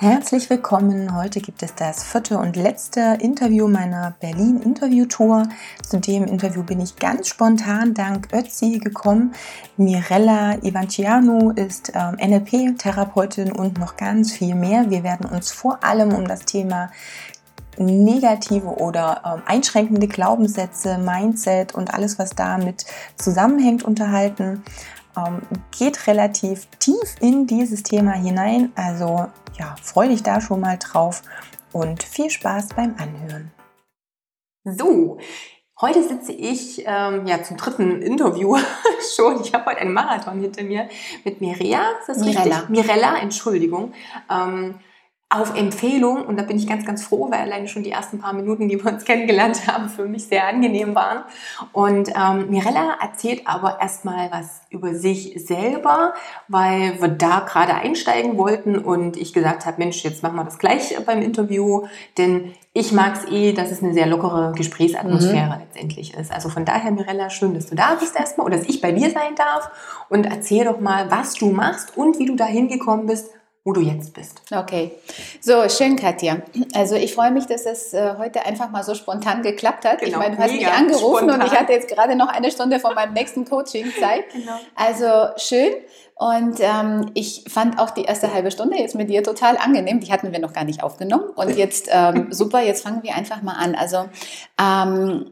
Herzlich willkommen. Heute gibt es das vierte und letzte Interview meiner Berlin Interview Tour. Zu dem Interview bin ich ganz spontan dank Ötzi gekommen. Mirella Ivanciano ist ähm, NLP-Therapeutin und noch ganz viel mehr. Wir werden uns vor allem um das Thema negative oder ähm, einschränkende Glaubenssätze, Mindset und alles, was damit zusammenhängt, unterhalten ähm, geht relativ tief in dieses Thema hinein. Also ja, freue dich da schon mal drauf und viel Spaß beim Anhören. So, heute sitze ich ähm, ja zum dritten Interview schon. Ich habe heute einen Marathon hinter mir mit Mirella. richtig? Mirella, Entschuldigung. Ähm, auf Empfehlung und da bin ich ganz, ganz froh, weil alleine schon die ersten paar Minuten, die wir uns kennengelernt haben, für mich sehr angenehm waren. Und ähm, Mirella erzählt aber erstmal was über sich selber, weil wir da gerade einsteigen wollten und ich gesagt habe, Mensch, jetzt machen wir das gleich beim Interview, denn ich mag es eh, dass es eine sehr lockere Gesprächsatmosphäre mhm. letztendlich ist. Also von daher, Mirella, schön, dass du da bist erstmal oder dass ich bei dir sein darf und erzähl doch mal, was du machst und wie du da hingekommen bist wo du jetzt bist. Okay, so schön, Katja. Also ich freue mich, dass es äh, heute einfach mal so spontan geklappt hat. Genau, ich meine, du hast mich angerufen spontan. und ich hatte jetzt gerade noch eine Stunde vor meinem nächsten Coaching-Zeit. Genau. Also schön. Und ähm, ich fand auch die erste halbe Stunde jetzt mit dir total angenehm. Die hatten wir noch gar nicht aufgenommen. Und jetzt ähm, super, jetzt fangen wir einfach mal an. Also ähm,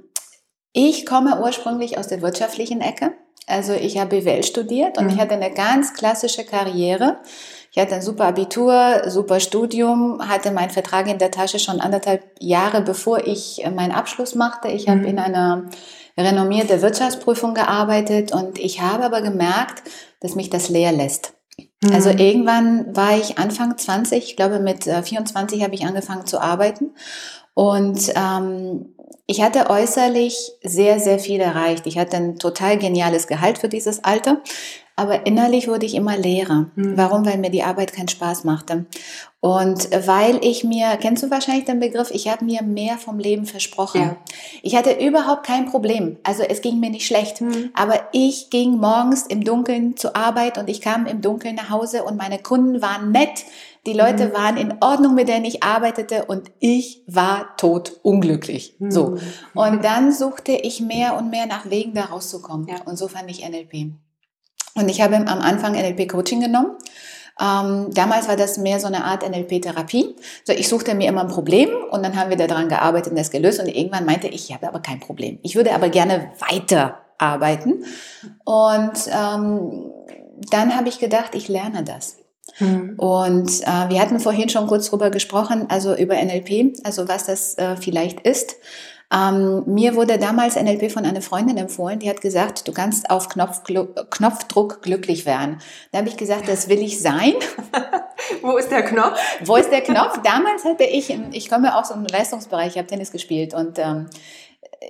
ich komme ursprünglich aus der wirtschaftlichen Ecke. Also ich habe BWL studiert und mhm. ich hatte eine ganz klassische Karriere. Ich hatte ein super Abitur, super Studium, hatte meinen Vertrag in der Tasche schon anderthalb Jahre, bevor ich äh, meinen Abschluss machte. Ich mhm. habe in einer renommierten Wirtschaftsprüfung gearbeitet und ich habe aber gemerkt, dass mich das leer lässt. Mhm. Also irgendwann war ich Anfang 20, ich glaube mit 24 äh, habe ich angefangen zu arbeiten und ähm, ich hatte äußerlich sehr, sehr viel erreicht. Ich hatte ein total geniales Gehalt für dieses Alter. Aber innerlich wurde ich immer leerer. Mhm. Warum? Weil mir die Arbeit keinen Spaß machte. Und weil ich mir, kennst du wahrscheinlich den Begriff, ich habe mir mehr vom Leben versprochen. Ja. Ich hatte überhaupt kein Problem. Also es ging mir nicht schlecht. Mhm. Aber ich ging morgens im Dunkeln zur Arbeit und ich kam im Dunkeln nach Hause und meine Kunden waren nett. Die Leute mhm. waren in Ordnung, mit denen ich arbeitete und ich war tot unglücklich. Mhm. So. Und dann suchte ich mehr und mehr nach Wegen, da rauszukommen. Ja. Und so fand ich NLP. Und ich habe am Anfang NLP-Coaching genommen. Ähm, damals war das mehr so eine Art NLP-Therapie. So, ich suchte mir immer ein Problem und dann haben wir daran gearbeitet und das gelöst. Und irgendwann meinte ich, ich habe aber kein Problem. Ich würde aber gerne weiter arbeiten. Und ähm, dann habe ich gedacht, ich lerne das. Mhm. Und äh, wir hatten vorhin schon kurz drüber gesprochen, also über NLP, also was das äh, vielleicht ist. Ähm, mir wurde damals NLP von einer Freundin empfohlen, die hat gesagt, du kannst auf Knopf, Knopfdruck glücklich werden. Da habe ich gesagt, das will ich sein. Wo ist der Knopf? Wo ist der Knopf? Damals hatte ich, ich komme aus einem Leistungsbereich, ich habe Tennis gespielt und ähm,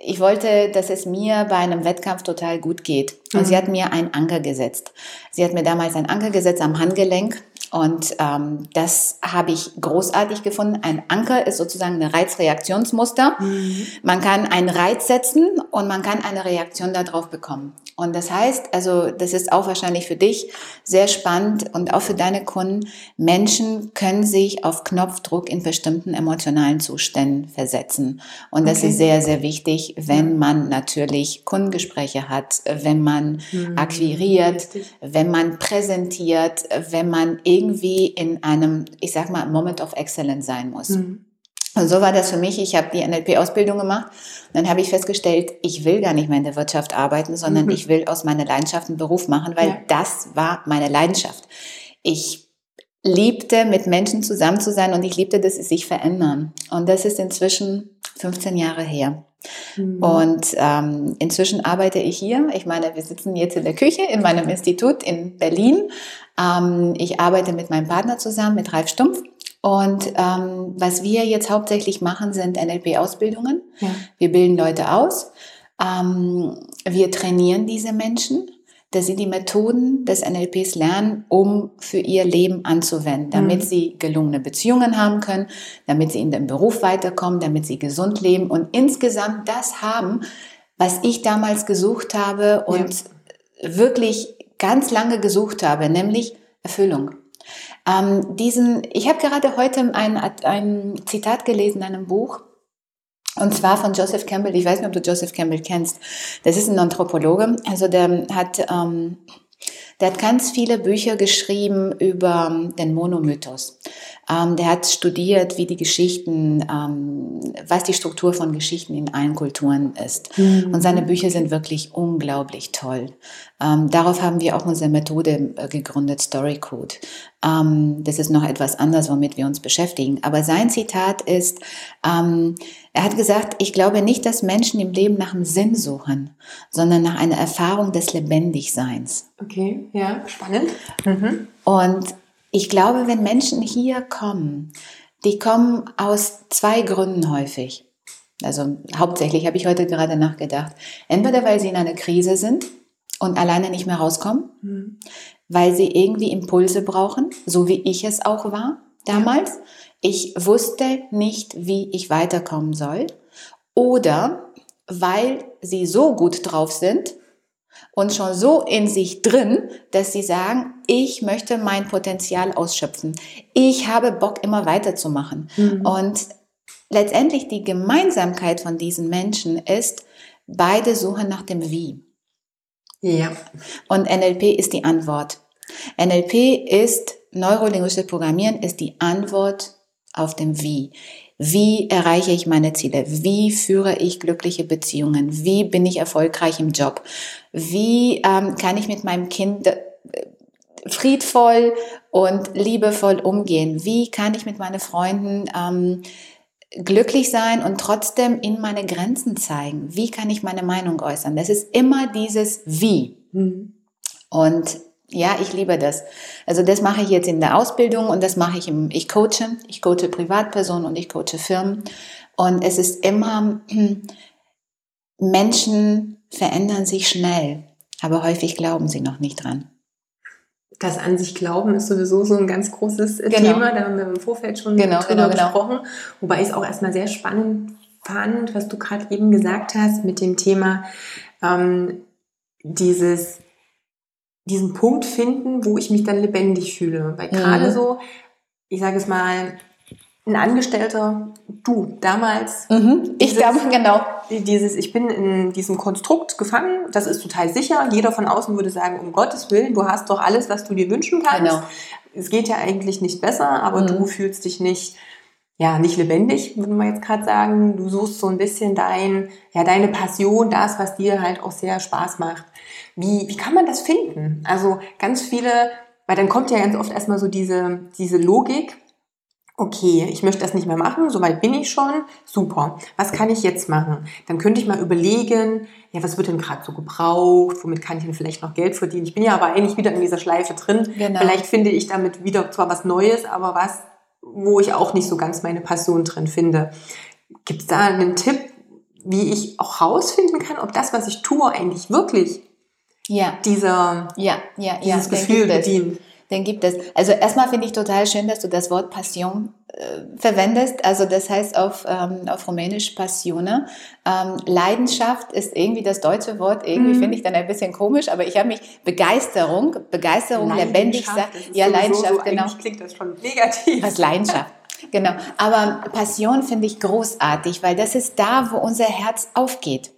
ich wollte, dass es mir bei einem Wettkampf total gut geht. Und mhm. sie hat mir einen Anker gesetzt. Sie hat mir damals einen Anker gesetzt am Handgelenk und ähm, das habe ich großartig gefunden. Ein Anker ist sozusagen ein Reizreaktionsmuster. Mhm. Man kann einen Reiz setzen und man kann eine Reaktion darauf bekommen. Und das heißt, also das ist auch wahrscheinlich für dich sehr spannend und auch für deine Kunden. Menschen können sich auf Knopfdruck in bestimmten emotionalen Zuständen versetzen. Und das okay. ist sehr, sehr wichtig, wenn man natürlich Kundengespräche hat, wenn man mhm. akquiriert, wenn man präsentiert, wenn man irgendwie in einem, ich sag mal, Moment of Excellence sein muss. Mhm. Und so war das für mich. Ich habe die NLP-Ausbildung gemacht. Dann habe ich festgestellt, ich will gar nicht mehr in der Wirtschaft arbeiten, sondern mhm. ich will aus meiner Leidenschaft einen Beruf machen, weil ja. das war meine Leidenschaft. Ich liebte, mit Menschen zusammen zu sein und ich liebte, dass sie sich verändern. Und das ist inzwischen 15 Jahre her. Mhm. Und ähm, inzwischen arbeite ich hier. Ich meine, wir sitzen jetzt in der Küche in meinem Institut in Berlin. Ähm, ich arbeite mit meinem Partner zusammen, mit Ralf Stumpf. Und ähm, was wir jetzt hauptsächlich machen, sind NLP-Ausbildungen. Ja. Wir bilden Leute aus. Ähm, wir trainieren diese Menschen. dass sie die Methoden des NLPs lernen, um für ihr Leben anzuwenden, damit mhm. sie gelungene Beziehungen haben können, damit sie in dem Beruf weiterkommen, damit sie gesund leben und insgesamt das haben, was ich damals gesucht habe und ja. wirklich ganz lange gesucht habe, nämlich Erfüllung. Ähm, diesen, ich habe gerade heute ein, ein Zitat gelesen in einem Buch, und zwar von Joseph Campbell. Ich weiß nicht, ob du Joseph Campbell kennst. Das ist ein Anthropologe. Also der hat, ähm, der hat ganz viele Bücher geschrieben über den Monomythos. Ähm, der hat studiert, wie die Geschichten, ähm, was die Struktur von Geschichten in allen Kulturen ist. Mhm. Und seine Bücher sind wirklich unglaublich toll. Ähm, darauf haben wir auch unsere Methode äh, gegründet, Storycode. Ähm, das ist noch etwas anderes, womit wir uns beschäftigen. Aber sein Zitat ist, ähm, er hat gesagt, ich glaube nicht, dass Menschen im Leben nach einem Sinn suchen, sondern nach einer Erfahrung des Lebendigseins. Okay, ja, spannend. Mhm. Und ich glaube, wenn Menschen hier kommen, die kommen aus zwei Gründen häufig. Also hauptsächlich habe ich heute gerade nachgedacht. Entweder weil sie in einer Krise sind und alleine nicht mehr rauskommen, mhm. weil sie irgendwie Impulse brauchen, so wie ich es auch war damals. Ja. Ich wusste nicht, wie ich weiterkommen soll. Oder weil sie so gut drauf sind, und schon so in sich drin, dass sie sagen, ich möchte mein Potenzial ausschöpfen. Ich habe Bock, immer weiterzumachen. Mhm. Und letztendlich die Gemeinsamkeit von diesen Menschen ist, beide suchen nach dem Wie. Ja. Und NLP ist die Antwort. NLP ist, neurolinguistisches Programmieren ist die Antwort auf dem Wie. Wie erreiche ich meine Ziele? Wie führe ich glückliche Beziehungen? Wie bin ich erfolgreich im Job? Wie ähm, kann ich mit meinem Kind äh, friedvoll und liebevoll umgehen? Wie kann ich mit meinen Freunden ähm, glücklich sein und trotzdem in meine Grenzen zeigen? Wie kann ich meine Meinung äußern? Das ist immer dieses Wie. Mhm. Und ja, ich liebe das. Also das mache ich jetzt in der Ausbildung und das mache ich im, ich coache, ich coache Privatpersonen und ich coache Firmen. Und es ist immer, Menschen verändern sich schnell, aber häufig glauben sie noch nicht dran. Das an sich glauben ist sowieso so ein ganz großes genau. Thema, da haben wir im Vorfeld schon genau, drüber genau, genau. gesprochen. Wobei ich es auch erstmal sehr spannend fand, was du gerade eben gesagt hast mit dem Thema ähm, dieses diesen Punkt finden, wo ich mich dann lebendig fühle. Weil gerade mhm. so, ich sage es mal, ein Angestellter, du damals. Mhm. Ich damals, genau. Dieses, ich bin in diesem Konstrukt gefangen, das ist total sicher. Jeder von außen würde sagen, um Gottes Willen, du hast doch alles, was du dir wünschen kannst. Genau. Es geht ja eigentlich nicht besser, aber mhm. du fühlst dich nicht, ja, nicht lebendig, würde man jetzt gerade sagen. Du suchst so ein bisschen dein, ja, deine Passion, das, was dir halt auch sehr Spaß macht. Wie, wie kann man das finden? Also ganz viele, weil dann kommt ja ganz oft erstmal so diese, diese Logik, okay, ich möchte das nicht mehr machen, soweit bin ich schon, super. Was kann ich jetzt machen? Dann könnte ich mal überlegen, ja, was wird denn gerade so gebraucht? Womit kann ich denn vielleicht noch Geld verdienen? Ich bin ja aber eigentlich wieder in dieser Schleife drin. Genau. Vielleicht finde ich damit wieder zwar was Neues, aber was, wo ich auch nicht so ganz meine Passion drin finde. Gibt es da einen Tipp, wie ich auch rausfinden kann, ob das, was ich tue, eigentlich wirklich ja. dieser, ja, ja, dieses ja, Gefühl bedient. Den gibt es. Also erstmal finde ich total schön, dass du das Wort Passion äh, verwendest. Also das heißt auf, ähm, auf Rumänisch Passione. Ähm, Leidenschaft ist irgendwie das deutsche Wort. Irgendwie mhm. finde ich dann ein bisschen komisch, aber ich habe mich Begeisterung, Begeisterung, lebendig. Ja, Leidenschaft, so, genau. Klingt das schon negativ. Was Leidenschaft. Genau. Aber Passion finde ich großartig, weil das ist da, wo unser Herz aufgeht.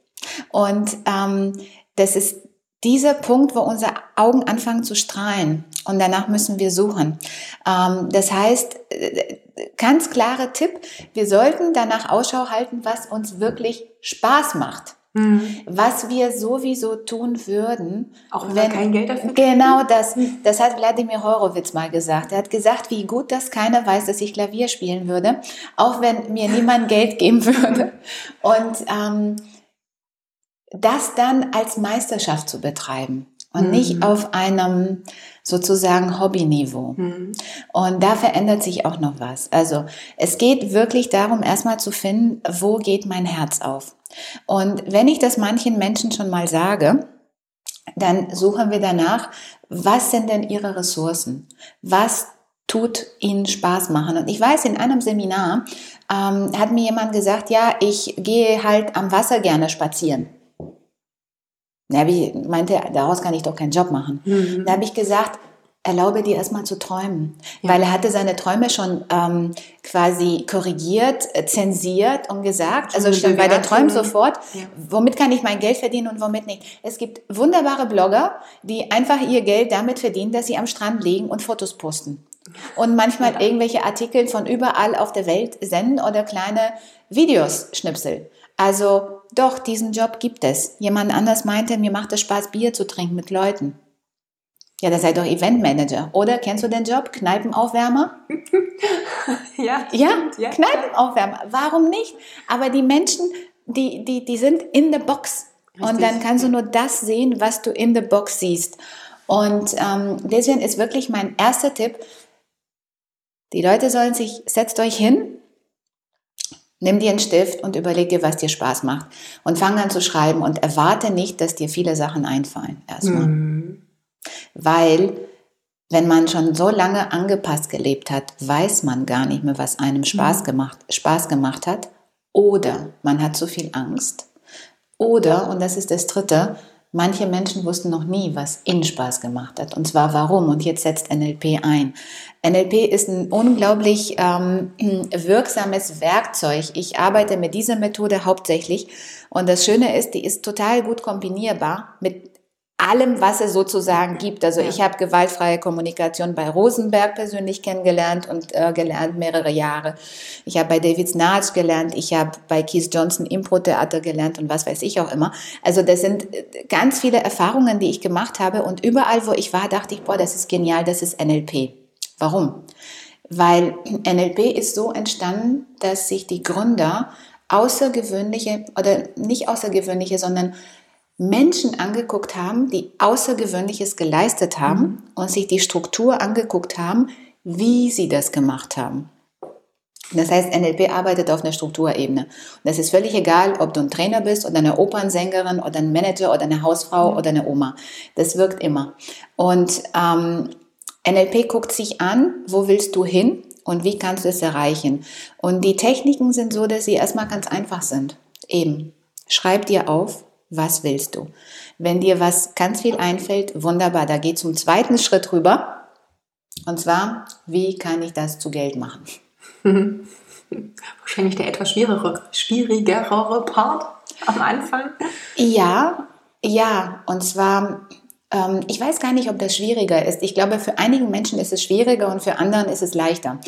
Und ähm, das ist dieser Punkt, wo unsere Augen anfangen zu strahlen und danach müssen wir suchen. Ähm, das heißt, ganz klarer Tipp, wir sollten danach Ausschau halten, was uns wirklich Spaß macht. Mhm. Was wir sowieso tun würden, auch wenn wir kein Geld dafür Genau das. Das hat Wladimir Horowitz mal gesagt. Er hat gesagt, wie gut, dass keiner weiß, dass ich Klavier spielen würde, auch wenn mir niemand Geld geben würde. Und ähm, das dann als Meisterschaft zu betreiben und mhm. nicht auf einem sozusagen Hobbyniveau. Mhm. Und da verändert sich auch noch was. Also es geht wirklich darum, erstmal zu finden, wo geht mein Herz auf. Und wenn ich das manchen Menschen schon mal sage, dann suchen wir danach, was sind denn ihre Ressourcen? Was tut ihnen Spaß machen? Und ich weiß, in einem Seminar ähm, hat mir jemand gesagt, ja, ich gehe halt am Wasser gerne spazieren. Da ich meinte, daraus kann ich doch keinen Job machen. Mhm. Da habe ich gesagt, erlaube dir erstmal zu träumen. Ja. Weil er hatte seine Träume schon ähm, quasi korrigiert, äh, zensiert und gesagt, also schon bei der Träumen sofort, ja. womit kann ich mein Geld verdienen und womit nicht. Es gibt wunderbare Blogger, die einfach ihr Geld damit verdienen, dass sie am Strand liegen und Fotos posten. Und manchmal ja. irgendwelche Artikel von überall auf der Welt senden oder kleine Videos schnipsel. Also doch, diesen Job gibt es. Jemand anders meinte, mir macht es Spaß, Bier zu trinken mit Leuten. Ja, das sei doch Eventmanager. Oder kennst du den Job? Kneipenaufwärmer? ja, ja, ja, Kneipenaufwärmer. Warum nicht? Aber die Menschen, die, die, die sind in the box. Richtig. Und dann kannst du nur das sehen, was du in the box siehst. Und ähm, deswegen ist wirklich mein erster Tipp, die Leute sollen sich, setzt euch hin, nimm dir einen Stift und überleg dir, was dir Spaß macht. Und fang an zu schreiben und erwarte nicht, dass dir viele Sachen einfallen. Erstmal. Mhm. Weil, wenn man schon so lange angepasst gelebt hat, weiß man gar nicht mehr, was einem Spaß mhm. gemacht, Spaß gemacht hat. Oder man hat zu viel Angst. Oder, und das ist das Dritte, Manche Menschen wussten noch nie, was ihnen Spaß gemacht hat. Und zwar warum. Und jetzt setzt NLP ein. NLP ist ein unglaublich ähm, wirksames Werkzeug. Ich arbeite mit dieser Methode hauptsächlich. Und das Schöne ist, die ist total gut kombinierbar mit allem, was es sozusagen gibt. Also ja. ich habe gewaltfreie Kommunikation bei Rosenberg persönlich kennengelernt und äh, gelernt mehrere Jahre. Ich habe bei David Snarch gelernt, ich habe bei Keith Johnson Impro-Theater gelernt und was weiß ich auch immer. Also das sind äh, ganz viele Erfahrungen, die ich gemacht habe und überall, wo ich war, dachte ich, boah, das ist genial, das ist NLP. Warum? Weil NLP ist so entstanden, dass sich die Gründer außergewöhnliche oder nicht außergewöhnliche, sondern Menschen angeguckt haben, die Außergewöhnliches geleistet haben mhm. und sich die Struktur angeguckt haben, wie sie das gemacht haben. Das heißt, NLP arbeitet auf einer Strukturebene. Und das ist völlig egal, ob du ein Trainer bist oder eine Opernsängerin oder ein Manager oder eine Hausfrau mhm. oder eine Oma. Das wirkt immer. Und ähm, NLP guckt sich an, wo willst du hin und wie kannst du es erreichen. Und die Techniken sind so, dass sie erstmal ganz einfach sind. Eben, schreib dir auf, was willst du? Wenn dir was ganz viel einfällt, wunderbar, da geht zum zweiten Schritt rüber. Und zwar, wie kann ich das zu Geld machen? Wahrscheinlich der etwas schwierigere, schwierigere Part am Anfang. Ja, ja, und zwar, ähm, ich weiß gar nicht, ob das schwieriger ist. Ich glaube, für einigen Menschen ist es schwieriger und für anderen ist es leichter.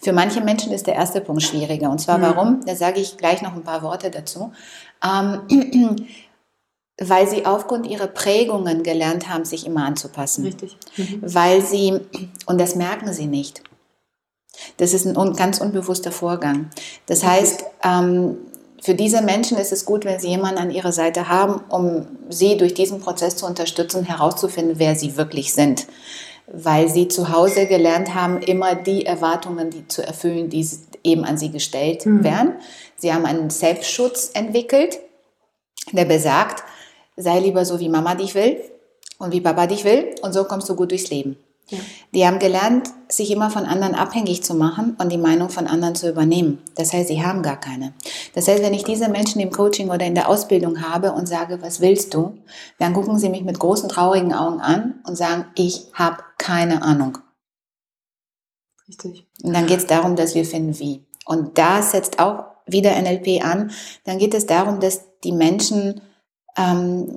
Für manche Menschen ist der erste Punkt schwieriger. Und zwar mhm. warum? Da sage ich gleich noch ein paar Worte dazu. Ähm, weil sie aufgrund ihrer Prägungen gelernt haben, sich immer anzupassen. Richtig. Mhm. Weil sie, und das merken sie nicht. Das ist ein ganz unbewusster Vorgang. Das heißt, ähm, für diese Menschen ist es gut, wenn sie jemanden an ihrer Seite haben, um sie durch diesen Prozess zu unterstützen, herauszufinden, wer sie wirklich sind. Weil sie zu Hause gelernt haben, immer die Erwartungen die zu erfüllen, die eben an sie gestellt mhm. werden. Sie haben einen Selbstschutz entwickelt, der besagt, sei lieber so, wie Mama dich will und wie Papa dich will und so kommst du gut durchs Leben. Ja. Die haben gelernt, sich immer von anderen abhängig zu machen und die Meinung von anderen zu übernehmen. Das heißt, sie haben gar keine. Das heißt, wenn ich diese Menschen im Coaching oder in der Ausbildung habe und sage, was willst du, dann gucken sie mich mit großen traurigen Augen an und sagen, ich habe keine Ahnung. Richtig. Und dann geht es darum, dass wir finden, wie. Und da setzt auch wieder NLP an. Dann geht es darum, dass die Menschen ähm,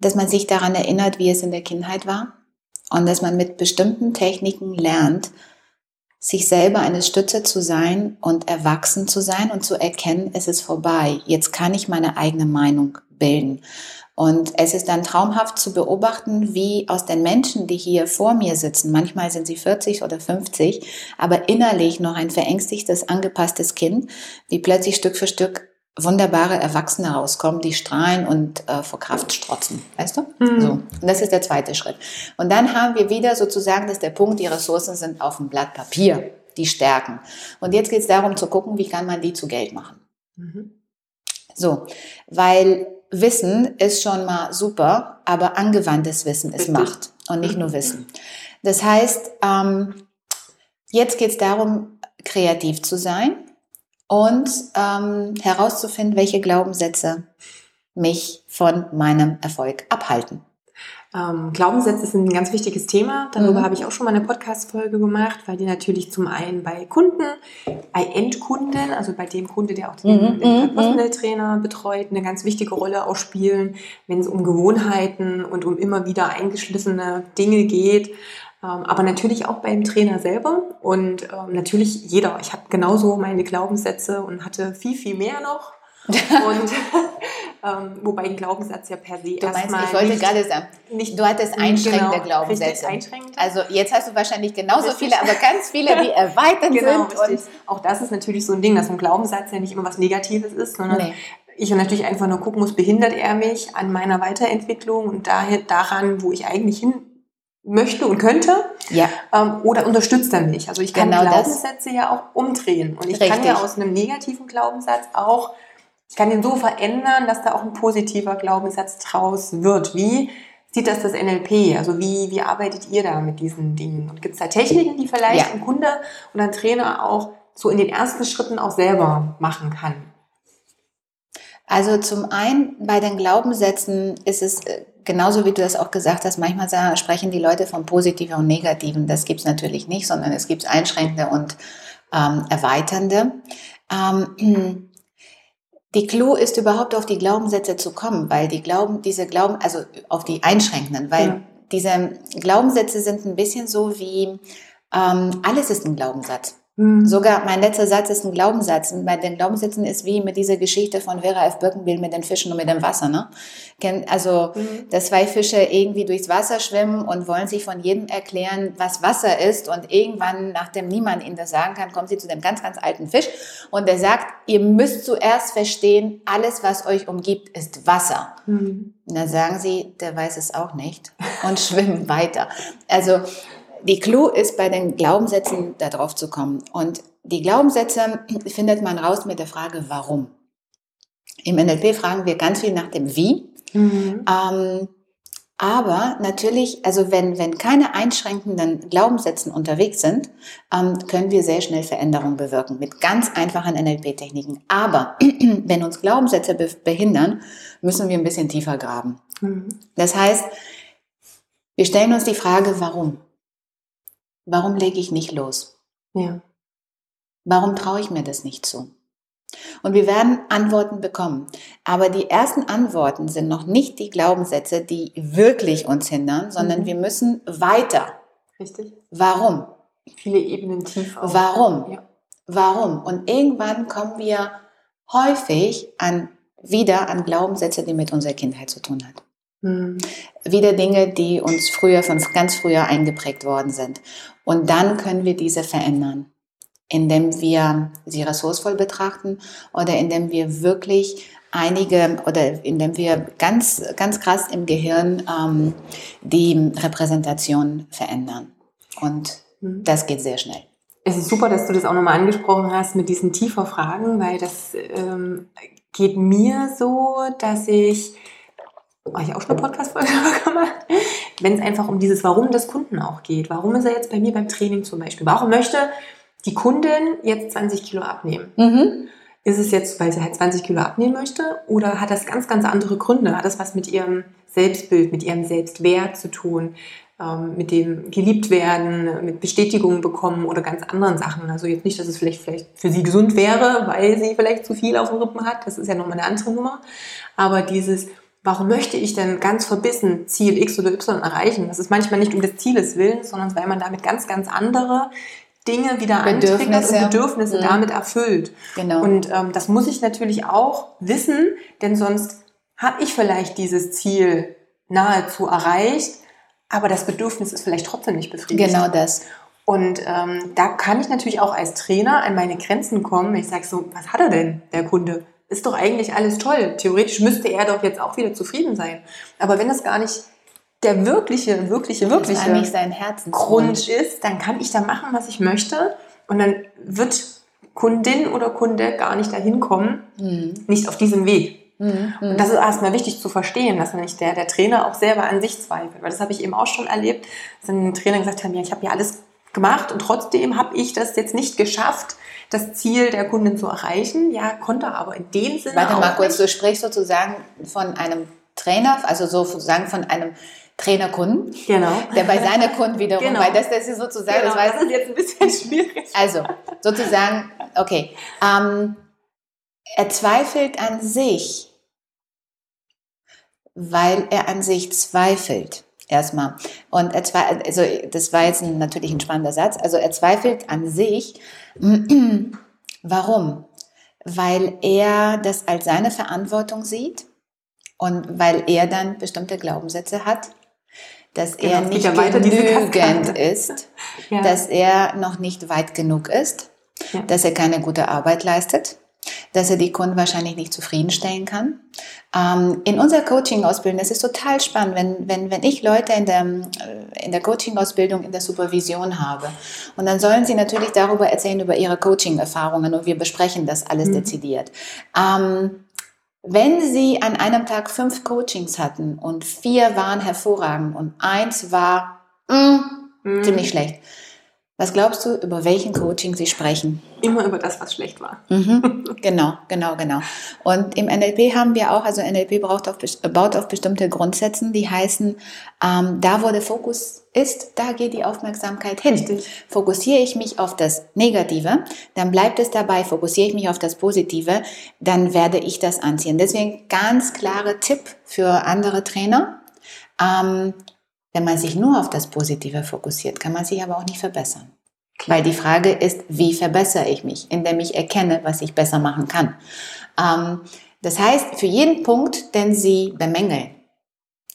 dass man sich daran erinnert, wie es in der Kindheit war und dass man mit bestimmten Techniken lernt, sich selber eine Stütze zu sein und erwachsen zu sein und zu erkennen, es ist vorbei. Jetzt kann ich meine eigene Meinung bilden. Und es ist dann traumhaft zu beobachten, wie aus den Menschen, die hier vor mir sitzen, manchmal sind sie 40 oder 50, aber innerlich noch ein verängstigtes, angepasstes Kind, wie plötzlich Stück für Stück wunderbare Erwachsene rauskommen, die strahlen und äh, vor Kraft strotzen. Weißt du? Mhm. So. Und das ist der zweite Schritt. Und dann haben wir wieder sozusagen, dass der Punkt, die Ressourcen sind auf dem Blatt Papier, die Stärken. Und jetzt geht es darum zu gucken, wie kann man die zu Geld machen. Mhm. So, weil Wissen ist schon mal super, aber angewandtes Wissen ist Macht und nicht nur Wissen. Das heißt, ähm, jetzt geht es darum, kreativ zu sein und ähm, herauszufinden, welche Glaubenssätze mich von meinem Erfolg abhalten. Ähm, Glaubenssätze sind ein ganz wichtiges Thema. Darüber mhm. habe ich auch schon mal eine Podcast-Folge gemacht, weil die natürlich zum einen bei Kunden, bei Endkunden, also bei dem Kunde, der auch den, mhm. den mhm. Personal Trainer betreut, eine ganz wichtige Rolle auch spielen, wenn es um Gewohnheiten und um immer wieder eingeschliffene Dinge geht. Ähm, aber natürlich auch beim Trainer selber und ähm, natürlich jeder. Ich habe genauso meine Glaubenssätze und hatte viel, viel mehr noch. und ähm, wobei ein Glaubenssatz ja per se du meinst, ich wollte gerade sagen, nicht, du hattest einschränkende genau, Glaubenssätze. Einschränkend. Also jetzt hast du wahrscheinlich genauso richtig. viele, aber ganz viele, die erweitert genau, sind. Und auch das ist natürlich so ein Ding, dass ein Glaubenssatz ja nicht immer was Negatives ist, sondern nee. ich natürlich einfach nur gucken muss, behindert er mich an meiner Weiterentwicklung und daher, daran, wo ich eigentlich hin möchte und könnte ja. ähm, oder unterstützt er mich. Also ich kann genau Glaubenssätze das. ja auch umdrehen und ich Richtig. kann ja aus einem negativen Glaubenssatz auch, ich kann den so verändern, dass da auch ein positiver Glaubenssatz draus wird. Wie sieht das das NLP? Also wie, wie arbeitet ihr da mit diesen Dingen? Und gibt es da Techniken, die vielleicht ja. ein Kunde oder ein Trainer auch so in den ersten Schritten auch selber machen kann? Also zum einen bei den Glaubenssätzen ist es äh, genauso wie du das auch gesagt hast, manchmal sagen, sprechen die Leute von positiven und negativen. Das gibt es natürlich nicht, sondern es gibt einschränkende und ähm, erweiternde. Ähm, die Clou ist überhaupt auf die Glaubenssätze zu kommen, weil die Glauben, diese Glauben, also auf die einschränkenden, weil ja. diese Glaubenssätze sind ein bisschen so wie ähm, alles ist ein Glaubenssatz. Mhm. Sogar mein letzter Satz ist ein Glaubenssatz. Und bei den Glaubenssätzen ist wie mit dieser Geschichte von Vera F. Birkenbiel mit den Fischen und mit dem Wasser. Ne? Also, mhm. dass zwei Fische irgendwie durchs Wasser schwimmen und wollen sich von jedem erklären, was Wasser ist. Und irgendwann, nachdem niemand ihnen das sagen kann, kommen sie zu dem ganz, ganz alten Fisch. Und der sagt, ihr müsst zuerst verstehen, alles, was euch umgibt, ist Wasser. Mhm. Und dann sagen sie, der weiß es auch nicht und schwimmen weiter. Also, die Clou ist, bei den Glaubenssätzen darauf zu kommen. Und die Glaubenssätze findet man raus mit der Frage, warum. Im NLP fragen wir ganz viel nach dem Wie. Mhm. Ähm, aber natürlich, also wenn, wenn keine einschränkenden Glaubenssätzen unterwegs sind, ähm, können wir sehr schnell Veränderungen bewirken mit ganz einfachen NLP-Techniken. Aber wenn uns Glaubenssätze be behindern, müssen wir ein bisschen tiefer graben. Mhm. Das heißt, wir stellen uns die Frage, warum? Warum lege ich nicht los? Ja. Warum traue ich mir das nicht zu? Und wir werden Antworten bekommen. Aber die ersten Antworten sind noch nicht die Glaubenssätze, die wirklich uns hindern, sondern mhm. wir müssen weiter. Richtig. Warum? Viele Ebenen tief. Auch. Warum? Ja. Warum? Und irgendwann kommen wir häufig an, wieder an Glaubenssätze, die mit unserer Kindheit zu tun haben. Mhm. Wieder Dinge, die uns früher, von ganz früher eingeprägt worden sind. Und dann können wir diese verändern, indem wir sie ressourcevoll betrachten oder indem wir wirklich einige oder indem wir ganz, ganz krass im Gehirn ähm, die Repräsentation verändern. Und mhm. das geht sehr schnell. Es ist super, dass du das auch nochmal angesprochen hast mit diesen tiefer Fragen, weil das ähm, geht mir so, dass ich habe ich auch schon eine Podcast-Folge gemacht, wenn es einfach um dieses Warum des Kunden auch geht. Warum ist er jetzt bei mir beim Training zum Beispiel? Warum möchte die Kundin jetzt 20 Kilo abnehmen? Mhm. Ist es jetzt, weil sie halt 20 Kilo abnehmen möchte? Oder hat das ganz, ganz andere Gründe? Hat das was mit ihrem Selbstbild, mit ihrem Selbstwert zu tun? Ähm, mit dem geliebt werden, mit Bestätigung bekommen oder ganz anderen Sachen. Also jetzt nicht, dass es vielleicht, vielleicht für sie gesund wäre, weil sie vielleicht zu viel auf dem Rippen hat. Das ist ja nochmal eine andere Nummer. Aber dieses, warum möchte ich denn ganz verbissen Ziel X oder Y erreichen? Das ist manchmal nicht um des Zieles willen, sondern weil man damit ganz, ganz andere Dinge wieder antriggert und Bedürfnisse mhm. damit erfüllt. Genau. Und ähm, das muss ich natürlich auch wissen, denn sonst habe ich vielleicht dieses Ziel nahezu erreicht, aber das Bedürfnis ist vielleicht trotzdem nicht befriedigt. Genau das. Und ähm, da kann ich natürlich auch als Trainer an meine Grenzen kommen. Ich sage so, was hat er denn, der Kunde? Ist doch eigentlich alles toll. Theoretisch müsste er doch jetzt auch wieder zufrieden sein. Aber wenn das gar nicht der wirkliche, wirkliche, wirkliche nicht sein Grund ist, dann kann ich da machen, was ich möchte. Und dann wird Kundin oder Kunde gar nicht dahin kommen, mhm. nicht auf diesem Weg. Mhm. Und das ist erstmal wichtig zu verstehen, dass nämlich der, der Trainer auch selber an sich zweifelt. Weil das habe ich eben auch schon erlebt, dass ein Trainer gesagt hat, ja, ich habe ja alles gemacht und trotzdem habe ich das jetzt nicht geschafft, das Ziel der Kundin zu erreichen. Ja, konnte aber in dem Sinne. Warte mal kurz, du sprichst sozusagen von einem Trainer, also sozusagen von einem Trainerkunden, genau. der bei seiner Kunden wiederum, genau. weil das, das ist sozusagen, genau, das, das ist jetzt ein bisschen schwierig. Also sozusagen, okay, ähm, er zweifelt an sich, weil er an sich zweifelt. Erstmal. Und er zweifelt, also das war jetzt natürlich ein spannender Satz. Also er zweifelt an sich. Warum? Weil er das als seine Verantwortung sieht und weil er dann bestimmte Glaubenssätze hat, dass genau, er nicht genügend ist, ja. dass er noch nicht weit genug ist, ja. dass er keine gute Arbeit leistet, dass er die Kunden wahrscheinlich nicht zufriedenstellen kann. Ähm, in unserer Coaching-Ausbildung, das ist total spannend, wenn, wenn, wenn ich Leute in der, in der Coaching-Ausbildung, in der Supervision habe. Und dann sollen sie natürlich darüber erzählen, über ihre Coaching-Erfahrungen und wir besprechen das alles mhm. dezidiert. Ähm, wenn Sie an einem Tag fünf Coachings hatten und vier waren hervorragend und eins war mm, mm. ziemlich schlecht, was glaubst du, über welchen Coaching Sie sprechen? Immer über das, was schlecht war. Mhm. Genau, genau, genau. Und im NLP haben wir auch, also NLP braucht auf, baut auf bestimmte Grundsätzen, die heißen, ähm, da wo der Fokus ist, da geht die Aufmerksamkeit hin. Richtig. Fokussiere ich mich auf das Negative, dann bleibt es dabei. Fokussiere ich mich auf das Positive, dann werde ich das anziehen. Deswegen ganz klare Tipp für andere Trainer. Ähm, wenn man sich nur auf das Positive fokussiert, kann man sich aber auch nicht verbessern. Weil die Frage ist, wie verbessere ich mich, indem ich erkenne, was ich besser machen kann. Ähm, das heißt, für jeden Punkt, den Sie bemängeln,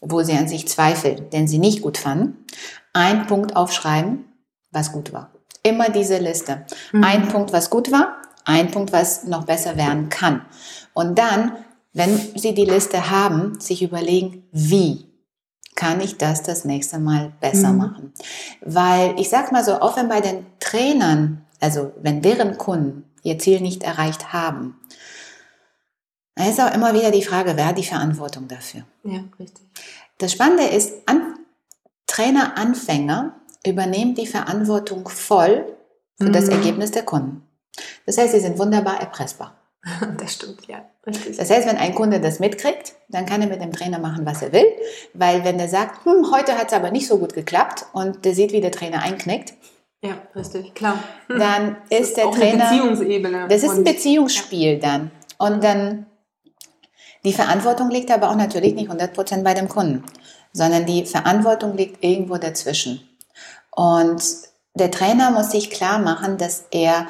wo Sie an sich zweifeln, den Sie nicht gut fanden, ein Punkt aufschreiben, was gut war. Immer diese Liste. Mhm. Ein Punkt, was gut war, ein Punkt, was noch besser werden kann. Und dann, wenn Sie die Liste haben, sich überlegen, wie kann ich das das nächste Mal besser mhm. machen? Weil ich sag mal so, auch wenn bei den Trainern, also wenn deren Kunden ihr Ziel nicht erreicht haben, dann ist auch immer wieder die Frage, wer hat die Verantwortung dafür? Ja, richtig. Das Spannende ist, an, Trainer-Anfänger übernehmen die Verantwortung voll für mhm. das Ergebnis der Kunden. Das heißt, sie sind wunderbar erpressbar. Das stimmt, ja. Richtig. Das heißt, wenn ein Kunde das mitkriegt, dann kann er mit dem Trainer machen, was er will. Weil wenn er sagt, hm, heute hat es aber nicht so gut geklappt und der sieht, wie der Trainer einknickt, ja, richtig, klar. Dann ist, ist der Trainer. Eine Beziehungsebene. Das ist ein Beziehungsspiel ja. dann. Und dann, die Verantwortung liegt aber auch natürlich nicht 100% bei dem Kunden, sondern die Verantwortung liegt irgendwo dazwischen. Und der Trainer muss sich klar machen, dass er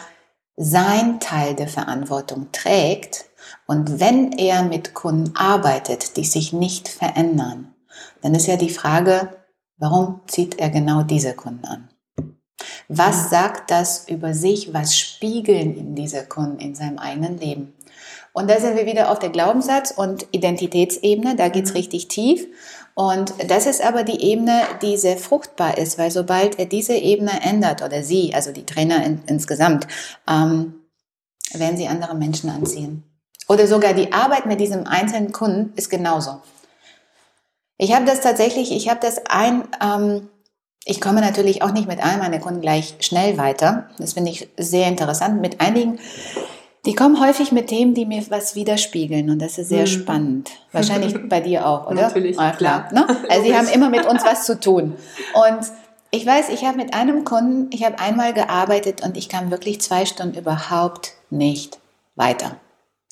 sein Teil der Verantwortung trägt und wenn er mit Kunden arbeitet, die sich nicht verändern, dann ist ja die Frage, warum zieht er genau diese Kunden an? Was sagt das über sich? Was spiegeln ihm diese Kunden in seinem eigenen Leben? Und da sind wir wieder auf der Glaubenssatz- und Identitätsebene, da geht's mhm. richtig tief. Und das ist aber die Ebene, die sehr fruchtbar ist, weil sobald er diese Ebene ändert oder sie, also die Trainer in, insgesamt, ähm, werden sie andere Menschen anziehen. Oder sogar die Arbeit mit diesem einzelnen Kunden ist genauso. Ich habe das tatsächlich, ich habe das ein, ähm, ich komme natürlich auch nicht mit allen meiner Kunden gleich schnell weiter. Das finde ich sehr interessant. Mit einigen die kommen häufig mit Themen, die mir was widerspiegeln und das ist sehr mhm. spannend. Wahrscheinlich bei dir auch, oder? Natürlich, ah, klar. klar. Ne? Also sie haben immer mit uns was zu tun. Und ich weiß, ich habe mit einem Kunden, ich habe einmal gearbeitet und ich kam wirklich zwei Stunden überhaupt nicht weiter.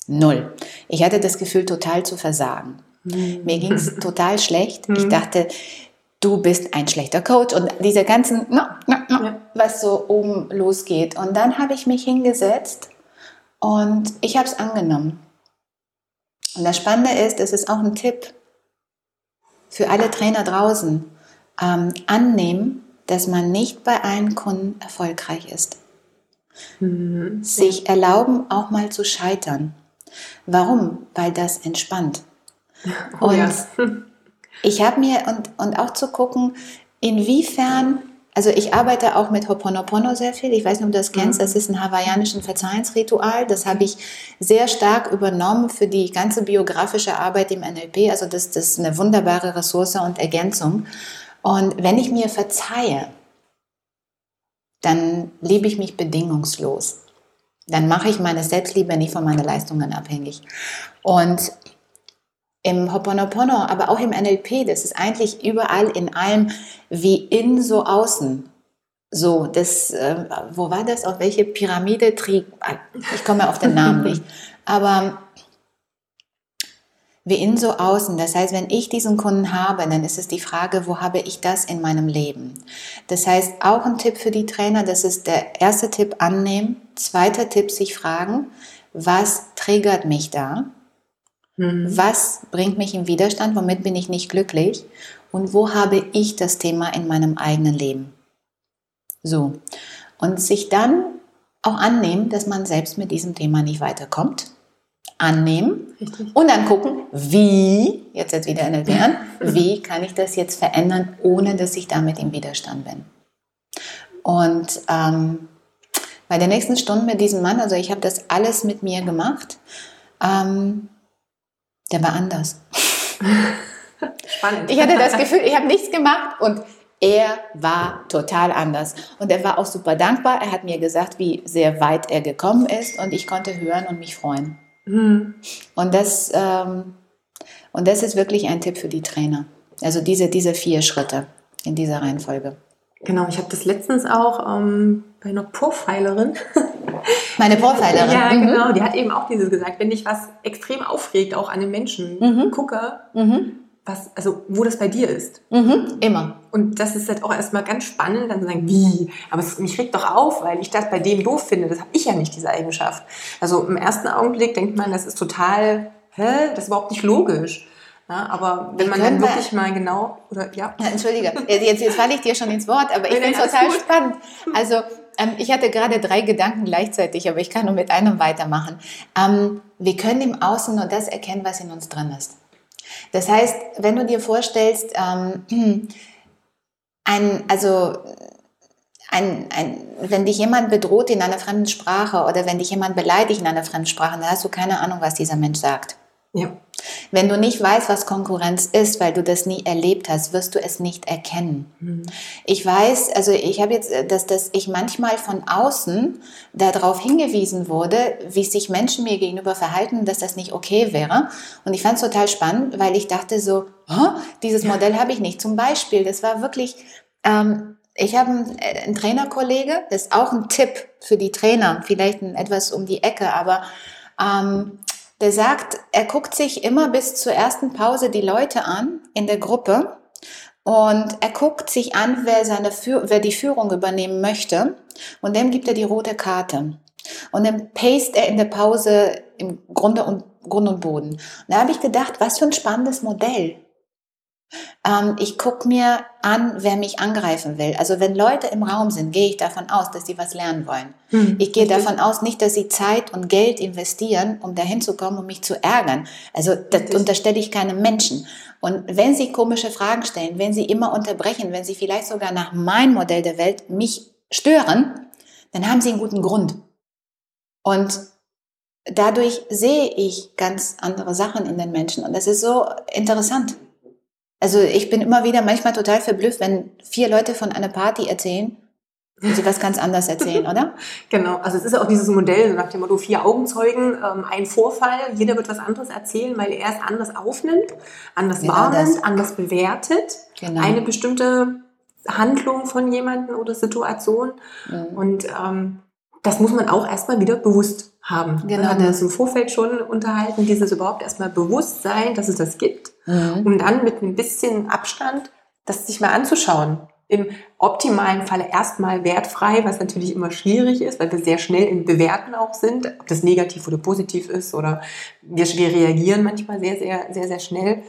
Null. Ich hatte das Gefühl, total zu versagen. Mhm. Mir ging es total schlecht. Mhm. Ich dachte, du bist ein schlechter Coach und diese ganzen, no, no, no, ja. was so oben losgeht. Und dann habe ich mich hingesetzt und ich habe es angenommen. Und das Spannende ist, es ist auch ein Tipp für alle Trainer draußen, ähm, annehmen, dass man nicht bei allen Kunden erfolgreich ist. Mhm. Sich erlauben, auch mal zu scheitern. Warum? Weil das entspannt. Oh, und ja. ich habe mir, und, und auch zu gucken, inwiefern also ich arbeite auch mit Hoponopono sehr viel. Ich weiß nicht, ob du das kennst. Mhm. Das ist ein hawaiianischen Verzeihensritual. Das habe ich sehr stark übernommen für die ganze biografische Arbeit im NLP. Also das, das ist eine wunderbare Ressource und Ergänzung. Und wenn ich mir verzeihe, dann liebe ich mich bedingungslos. Dann mache ich meine Selbstliebe nicht von meinen Leistungen abhängig. Und im Hoponopono, aber auch im NLP, das ist eigentlich überall in allem wie in so außen. So, das, äh, wo war das? Auf welche Pyramide? Ich komme auf den Namen nicht. Aber wie in so außen. Das heißt, wenn ich diesen Kunden habe, dann ist es die Frage, wo habe ich das in meinem Leben? Das heißt, auch ein Tipp für die Trainer, das ist der erste Tipp annehmen. Zweiter Tipp, sich fragen, was triggert mich da? Mhm. Was bringt mich in Widerstand? Womit bin ich nicht glücklich? Und wo habe ich das Thema in meinem eigenen Leben? So. Und sich dann auch annehmen, dass man selbst mit diesem Thema nicht weiterkommt. Annehmen Richtig. und dann gucken, wie, jetzt jetzt wieder in der Bären, wie kann ich das jetzt verändern, ohne dass ich damit im Widerstand bin. Und ähm, bei der nächsten Stunde mit diesem Mann, also ich habe das alles mit mir gemacht, ähm, der war anders. Spannend. Ich hatte das Gefühl, ich habe nichts gemacht und er war total anders. Und er war auch super dankbar. Er hat mir gesagt, wie sehr weit er gekommen ist und ich konnte hören und mich freuen. Mhm. Und, das, ähm, und das ist wirklich ein Tipp für die Trainer. Also diese, diese vier Schritte in dieser Reihenfolge. Genau, ich habe das letztens auch ähm, bei einer Profilerin. Meine Profilerin. ja, mhm. genau. Die hat eben auch dieses gesagt, wenn dich was extrem aufregt, auch an den Menschen, mhm. gucke, mhm. was, also wo das bei dir ist. Mhm. Immer. Und das ist halt auch erstmal ganz spannend, dann zu sagen, wie? Aber es, mich regt doch auf, weil ich das bei dem doof finde. Das habe ich ja nicht, diese Eigenschaft. Also im ersten Augenblick denkt man, das ist total, hä, das ist überhaupt nicht logisch. Ja, aber wenn man dann wirklich mal genau, oder ja. ja Entschuldige, jetzt, jetzt falle ich dir schon ins Wort, aber ich finde es total gut. spannend. Also ähm, ich hatte gerade drei Gedanken gleichzeitig, aber ich kann nur mit einem weitermachen. Ähm, wir können im Außen nur das erkennen, was in uns drin ist. Das heißt, wenn du dir vorstellst, ähm, ein, also ein, ein, wenn dich jemand bedroht in einer fremden Sprache oder wenn dich jemand beleidigt in einer fremden Sprache, dann hast du keine Ahnung, was dieser Mensch sagt. Ja. Wenn du nicht weißt, was Konkurrenz ist, weil du das nie erlebt hast, wirst du es nicht erkennen. Mhm. Ich weiß, also ich habe jetzt, dass, dass ich manchmal von außen darauf hingewiesen wurde, wie sich Menschen mir gegenüber verhalten, dass das nicht okay wäre. Und ich fand es total spannend, weil ich dachte so, oh, dieses Modell habe ich nicht. Zum Beispiel, das war wirklich, ähm, ich habe einen, äh, einen Trainerkollege, das ist auch ein Tipp für die Trainer, vielleicht etwas um die Ecke, aber ähm, der sagt, er guckt sich immer bis zur ersten Pause die Leute an in der Gruppe und er guckt sich an, wer, seine, wer die Führung übernehmen möchte und dem gibt er die rote Karte. Und dann paste er in der Pause im Grunde und, Grund und Boden. Und da habe ich gedacht, was für ein spannendes Modell. Ähm, ich gucke mir an, wer mich angreifen will. Also wenn Leute im Raum sind, gehe ich davon aus, dass sie was lernen wollen. Hm, ich gehe davon aus, nicht, dass sie Zeit und Geld investieren, um dahin zu kommen, um mich zu ärgern. Also das richtig. unterstelle ich keinem Menschen. Und wenn sie komische Fragen stellen, wenn sie immer unterbrechen, wenn sie vielleicht sogar nach meinem Modell der Welt mich stören, dann haben sie einen guten Grund. Und dadurch sehe ich ganz andere Sachen in den Menschen. Und das ist so interessant. Also ich bin immer wieder manchmal total verblüfft, wenn vier Leute von einer Party erzählen und sie was ganz anderes erzählen, oder? Genau, also es ist auch dieses Modell nach dem Motto vier Augenzeugen, ähm, ein Vorfall, jeder wird was anderes erzählen, weil er es anders aufnimmt, anders genau wahrnimmt, das. anders bewertet, genau. eine bestimmte Handlung von jemandem oder Situation. Mhm. Und ähm, das muss man auch erstmal wieder bewusst haben. Genau. Wir hatten das im Vorfeld schon unterhalten, dieses überhaupt erstmal Bewusstsein, dass es das gibt, mhm. um dann mit ein bisschen Abstand das sich mal anzuschauen. Im optimalen Falle erstmal wertfrei, was natürlich immer schwierig ist, weil wir sehr schnell in Bewerten auch sind, ob das negativ oder positiv ist oder wir, wir reagieren manchmal sehr, sehr, sehr, sehr schnell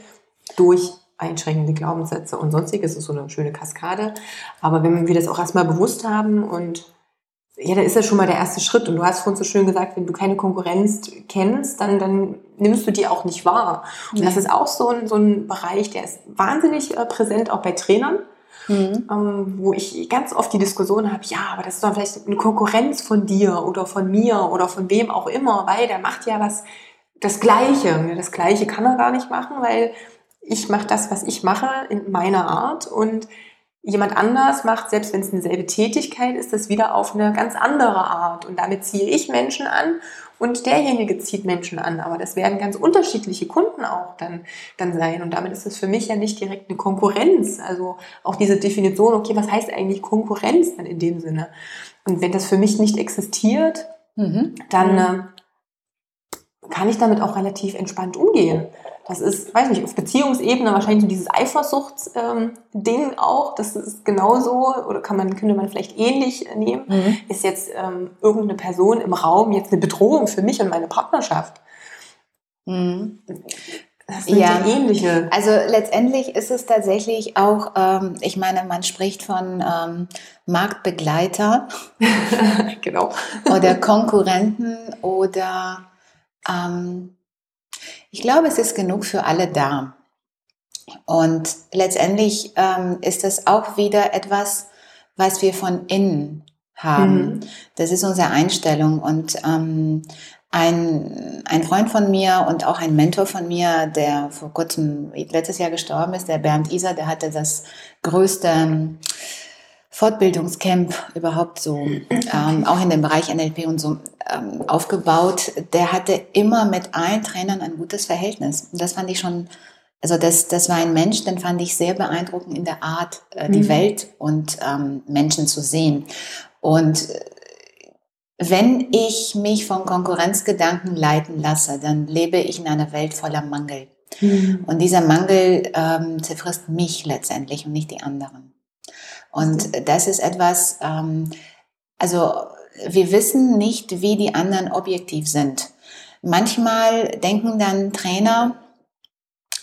durch einschränkende Glaubenssätze und sonstiges. Das ist so eine schöne Kaskade. Aber wenn wir das auch erstmal bewusst haben und ja, dann ist das schon mal der erste Schritt. Und du hast vorhin so schön gesagt, wenn du keine Konkurrenz kennst, dann, dann nimmst du die auch nicht wahr. Und nee. das ist auch so ein, so ein Bereich, der ist wahnsinnig äh, präsent, auch bei Trainern. Mhm. Ähm, wo ich ganz oft die Diskussion habe, ja, aber das ist doch vielleicht eine Konkurrenz von dir oder von mir oder von wem auch immer, weil der macht ja was das Gleiche. Das Gleiche kann er gar nicht machen, weil ich mache das, was ich mache, in meiner Art und jemand anders macht, selbst wenn es eine selbe Tätigkeit ist, das wieder auf eine ganz andere Art. Und damit ziehe ich Menschen an und derjenige zieht Menschen an. Aber das werden ganz unterschiedliche Kunden auch dann, dann sein. Und damit ist es für mich ja nicht direkt eine Konkurrenz. Also auch diese Definition, okay, was heißt eigentlich Konkurrenz dann in dem Sinne? Und wenn das für mich nicht existiert, mhm. dann äh, kann ich damit auch relativ entspannt umgehen. Das ist, weiß nicht, auf Beziehungsebene wahrscheinlich so dieses Eifersuchtsding ähm, auch. Das ist genauso, oder kann man, könnte man vielleicht ähnlich nehmen. Mhm. Ist jetzt ähm, irgendeine Person im Raum jetzt eine Bedrohung für mich und meine Partnerschaft? Mhm. Das sind ja, ähnliche. Also letztendlich ist es tatsächlich auch, ähm, ich meine, man spricht von ähm, Marktbegleiter. genau. oder Konkurrenten oder ähm, ich glaube, es ist genug für alle da. Und letztendlich ähm, ist das auch wieder etwas, was wir von innen haben. Mhm. Das ist unsere Einstellung. Und ähm, ein, ein Freund von mir und auch ein Mentor von mir, der vor kurzem, letztes Jahr gestorben ist, der Bernd Iser, der hatte das größte Fortbildungscamp überhaupt so, ähm, auch in dem Bereich NLP und so ähm, aufgebaut. Der hatte immer mit allen Trainern ein gutes Verhältnis. Und das fand ich schon, also das, das war ein Mensch, den fand ich sehr beeindruckend in der Art, äh, die mhm. Welt und ähm, Menschen zu sehen. Und äh, wenn ich mich von Konkurrenzgedanken leiten lasse, dann lebe ich in einer Welt voller Mangel. Mhm. Und dieser Mangel ähm, zerfrisst mich letztendlich und nicht die anderen. Und das ist etwas, ähm, also wir wissen nicht, wie die anderen objektiv sind. Manchmal denken dann Trainer,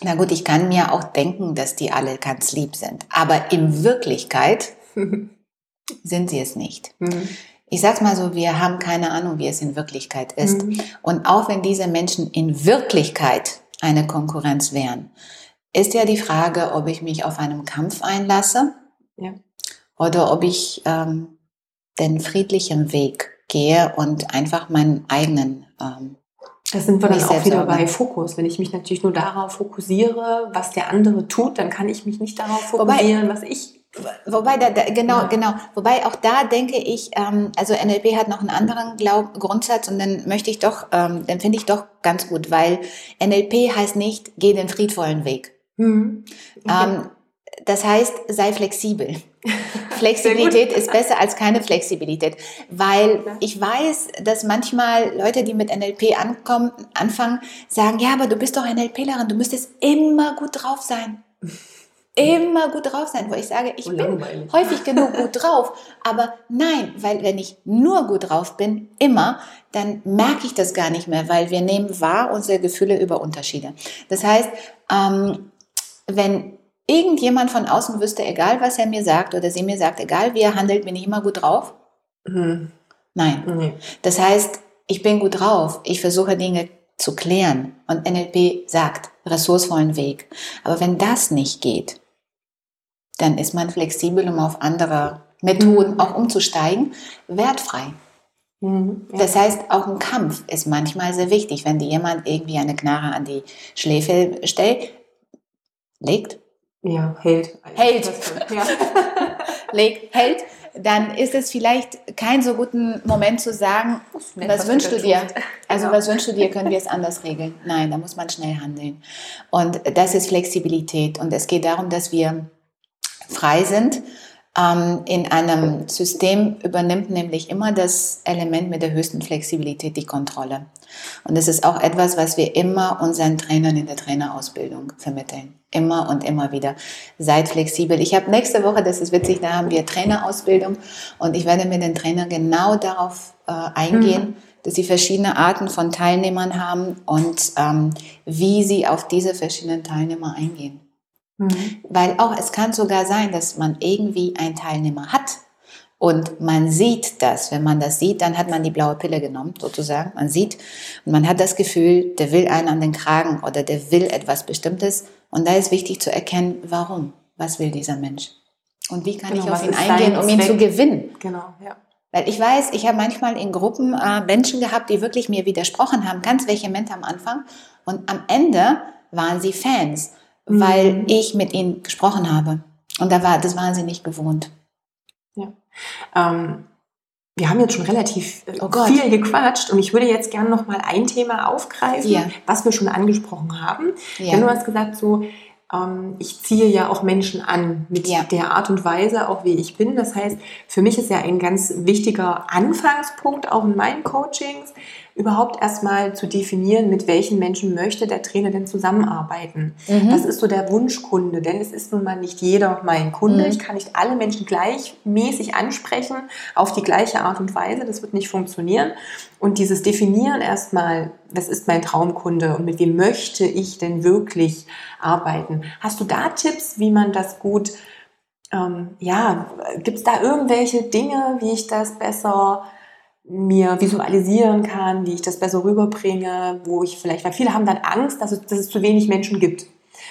na gut, ich kann mir auch denken, dass die alle ganz lieb sind, aber in Wirklichkeit sind sie es nicht. Mhm. Ich sag's mal so, wir haben keine Ahnung, wie es in Wirklichkeit ist. Mhm. Und auch wenn diese Menschen in Wirklichkeit eine Konkurrenz wären, ist ja die Frage, ob ich mich auf einen Kampf einlasse ja oder ob ich ähm, den friedlichen Weg gehe und einfach meinen eigenen. Ähm, das sind wir dann auch wieder bei Fokus. Wenn ich mich natürlich nur darauf fokussiere, was der andere tut, dann kann ich mich nicht darauf fokussieren, wobei, was ich Wobei, da, da, genau, ja. genau. Wobei auch da denke ich, ähm, also NLP hat noch einen anderen Glaub, Grundsatz und dann möchte ich doch, ähm, dann finde ich doch ganz gut, weil NLP heißt nicht, geh den friedvollen Weg. Mhm. Okay. Ähm, das heißt, sei flexibel. Flexibilität ist besser als keine Flexibilität, weil ich weiß, dass manchmal Leute, die mit NLP ankommen, anfangen, sagen, ja, aber du bist doch NLPlerin, du müsstest immer gut drauf sein. Immer gut drauf sein, wo ich sage, ich bin häufig genug gut drauf, aber nein, weil wenn ich nur gut drauf bin, immer, dann merke ich das gar nicht mehr, weil wir nehmen wahr unsere Gefühle über Unterschiede. Das heißt, ähm, wenn irgendjemand von außen wüsste, egal was er mir sagt oder sie mir sagt, egal wie er handelt, bin ich immer gut drauf? Mhm. Nein. Mhm. Das heißt, ich bin gut drauf. Ich versuche Dinge zu klären. Und NLP sagt, ressourcevollen Weg. Aber wenn das nicht geht, dann ist man flexibel, um auf andere Methoden mhm. auch umzusteigen, wertfrei. Mhm, ja. Das heißt, auch ein Kampf ist manchmal sehr wichtig. Wenn dir jemand irgendwie eine Knarre an die Schläfe stellt, legt, ja, hält. Hält. Ja. Leg, hält. Dann ist es vielleicht kein so guter Moment zu sagen, was, was wünschst du dir? Also genau. was wünschst du dir, können wir es anders regeln? Nein, da muss man schnell handeln. Und das ist Flexibilität. Und es geht darum, dass wir frei sind ähm, in einem System übernimmt nämlich immer das Element mit der höchsten Flexibilität die Kontrolle. Und das ist auch etwas, was wir immer unseren Trainern in der Trainerausbildung vermitteln. Immer und immer wieder. Seid flexibel. Ich habe nächste Woche, das ist witzig, da haben wir Trainerausbildung und ich werde mit den Trainern genau darauf äh, eingehen, mhm. dass sie verschiedene Arten von Teilnehmern haben und ähm, wie sie auf diese verschiedenen Teilnehmer eingehen. Mhm. Weil auch es kann sogar sein, dass man irgendwie einen Teilnehmer hat und man sieht das. Wenn man das sieht, dann hat man die blaue Pille genommen, sozusagen. Man sieht und man hat das Gefühl, der will einen an den Kragen oder der will etwas Bestimmtes. Und da ist wichtig zu erkennen, warum. Was will dieser Mensch? Und wie kann genau, ich auf ihn eingehen, um ihn zu gewinnen? Genau, ja. Weil ich weiß, ich habe manchmal in Gruppen äh, Menschen gehabt, die wirklich mir widersprochen haben, ganz vehement am Anfang. Und am Ende waren sie Fans, mhm. weil ich mit ihnen gesprochen habe. Und da war, das waren sie nicht gewohnt. Ja. Ähm, wir haben jetzt schon relativ äh, oh viel gequatscht und ich würde jetzt gerne noch mal ein Thema aufgreifen, ja. was wir schon angesprochen haben. Ja. Denn du hast gesagt, so ähm, ich ziehe ja auch Menschen an mit ja. der Art und Weise, auch wie ich bin. Das heißt, für mich ist ja ein ganz wichtiger Anfangspunkt auch in meinen Coachings, überhaupt erstmal zu definieren, mit welchen Menschen möchte der Trainer denn zusammenarbeiten. Mhm. Das ist so der Wunschkunde, denn es ist nun mal nicht jeder mein Kunde. Mhm. Ich kann nicht alle Menschen gleichmäßig ansprechen, auf die gleiche Art und Weise. Das wird nicht funktionieren. Und dieses Definieren erstmal, was ist mein Traumkunde und mit wem möchte ich denn wirklich arbeiten? Hast du da Tipps, wie man das gut, ähm, ja, gibt es da irgendwelche Dinge, wie ich das besser mir visualisieren kann, wie ich das besser rüberbringe, wo ich vielleicht, weil viele haben dann Angst, dass es, dass es zu wenig Menschen gibt.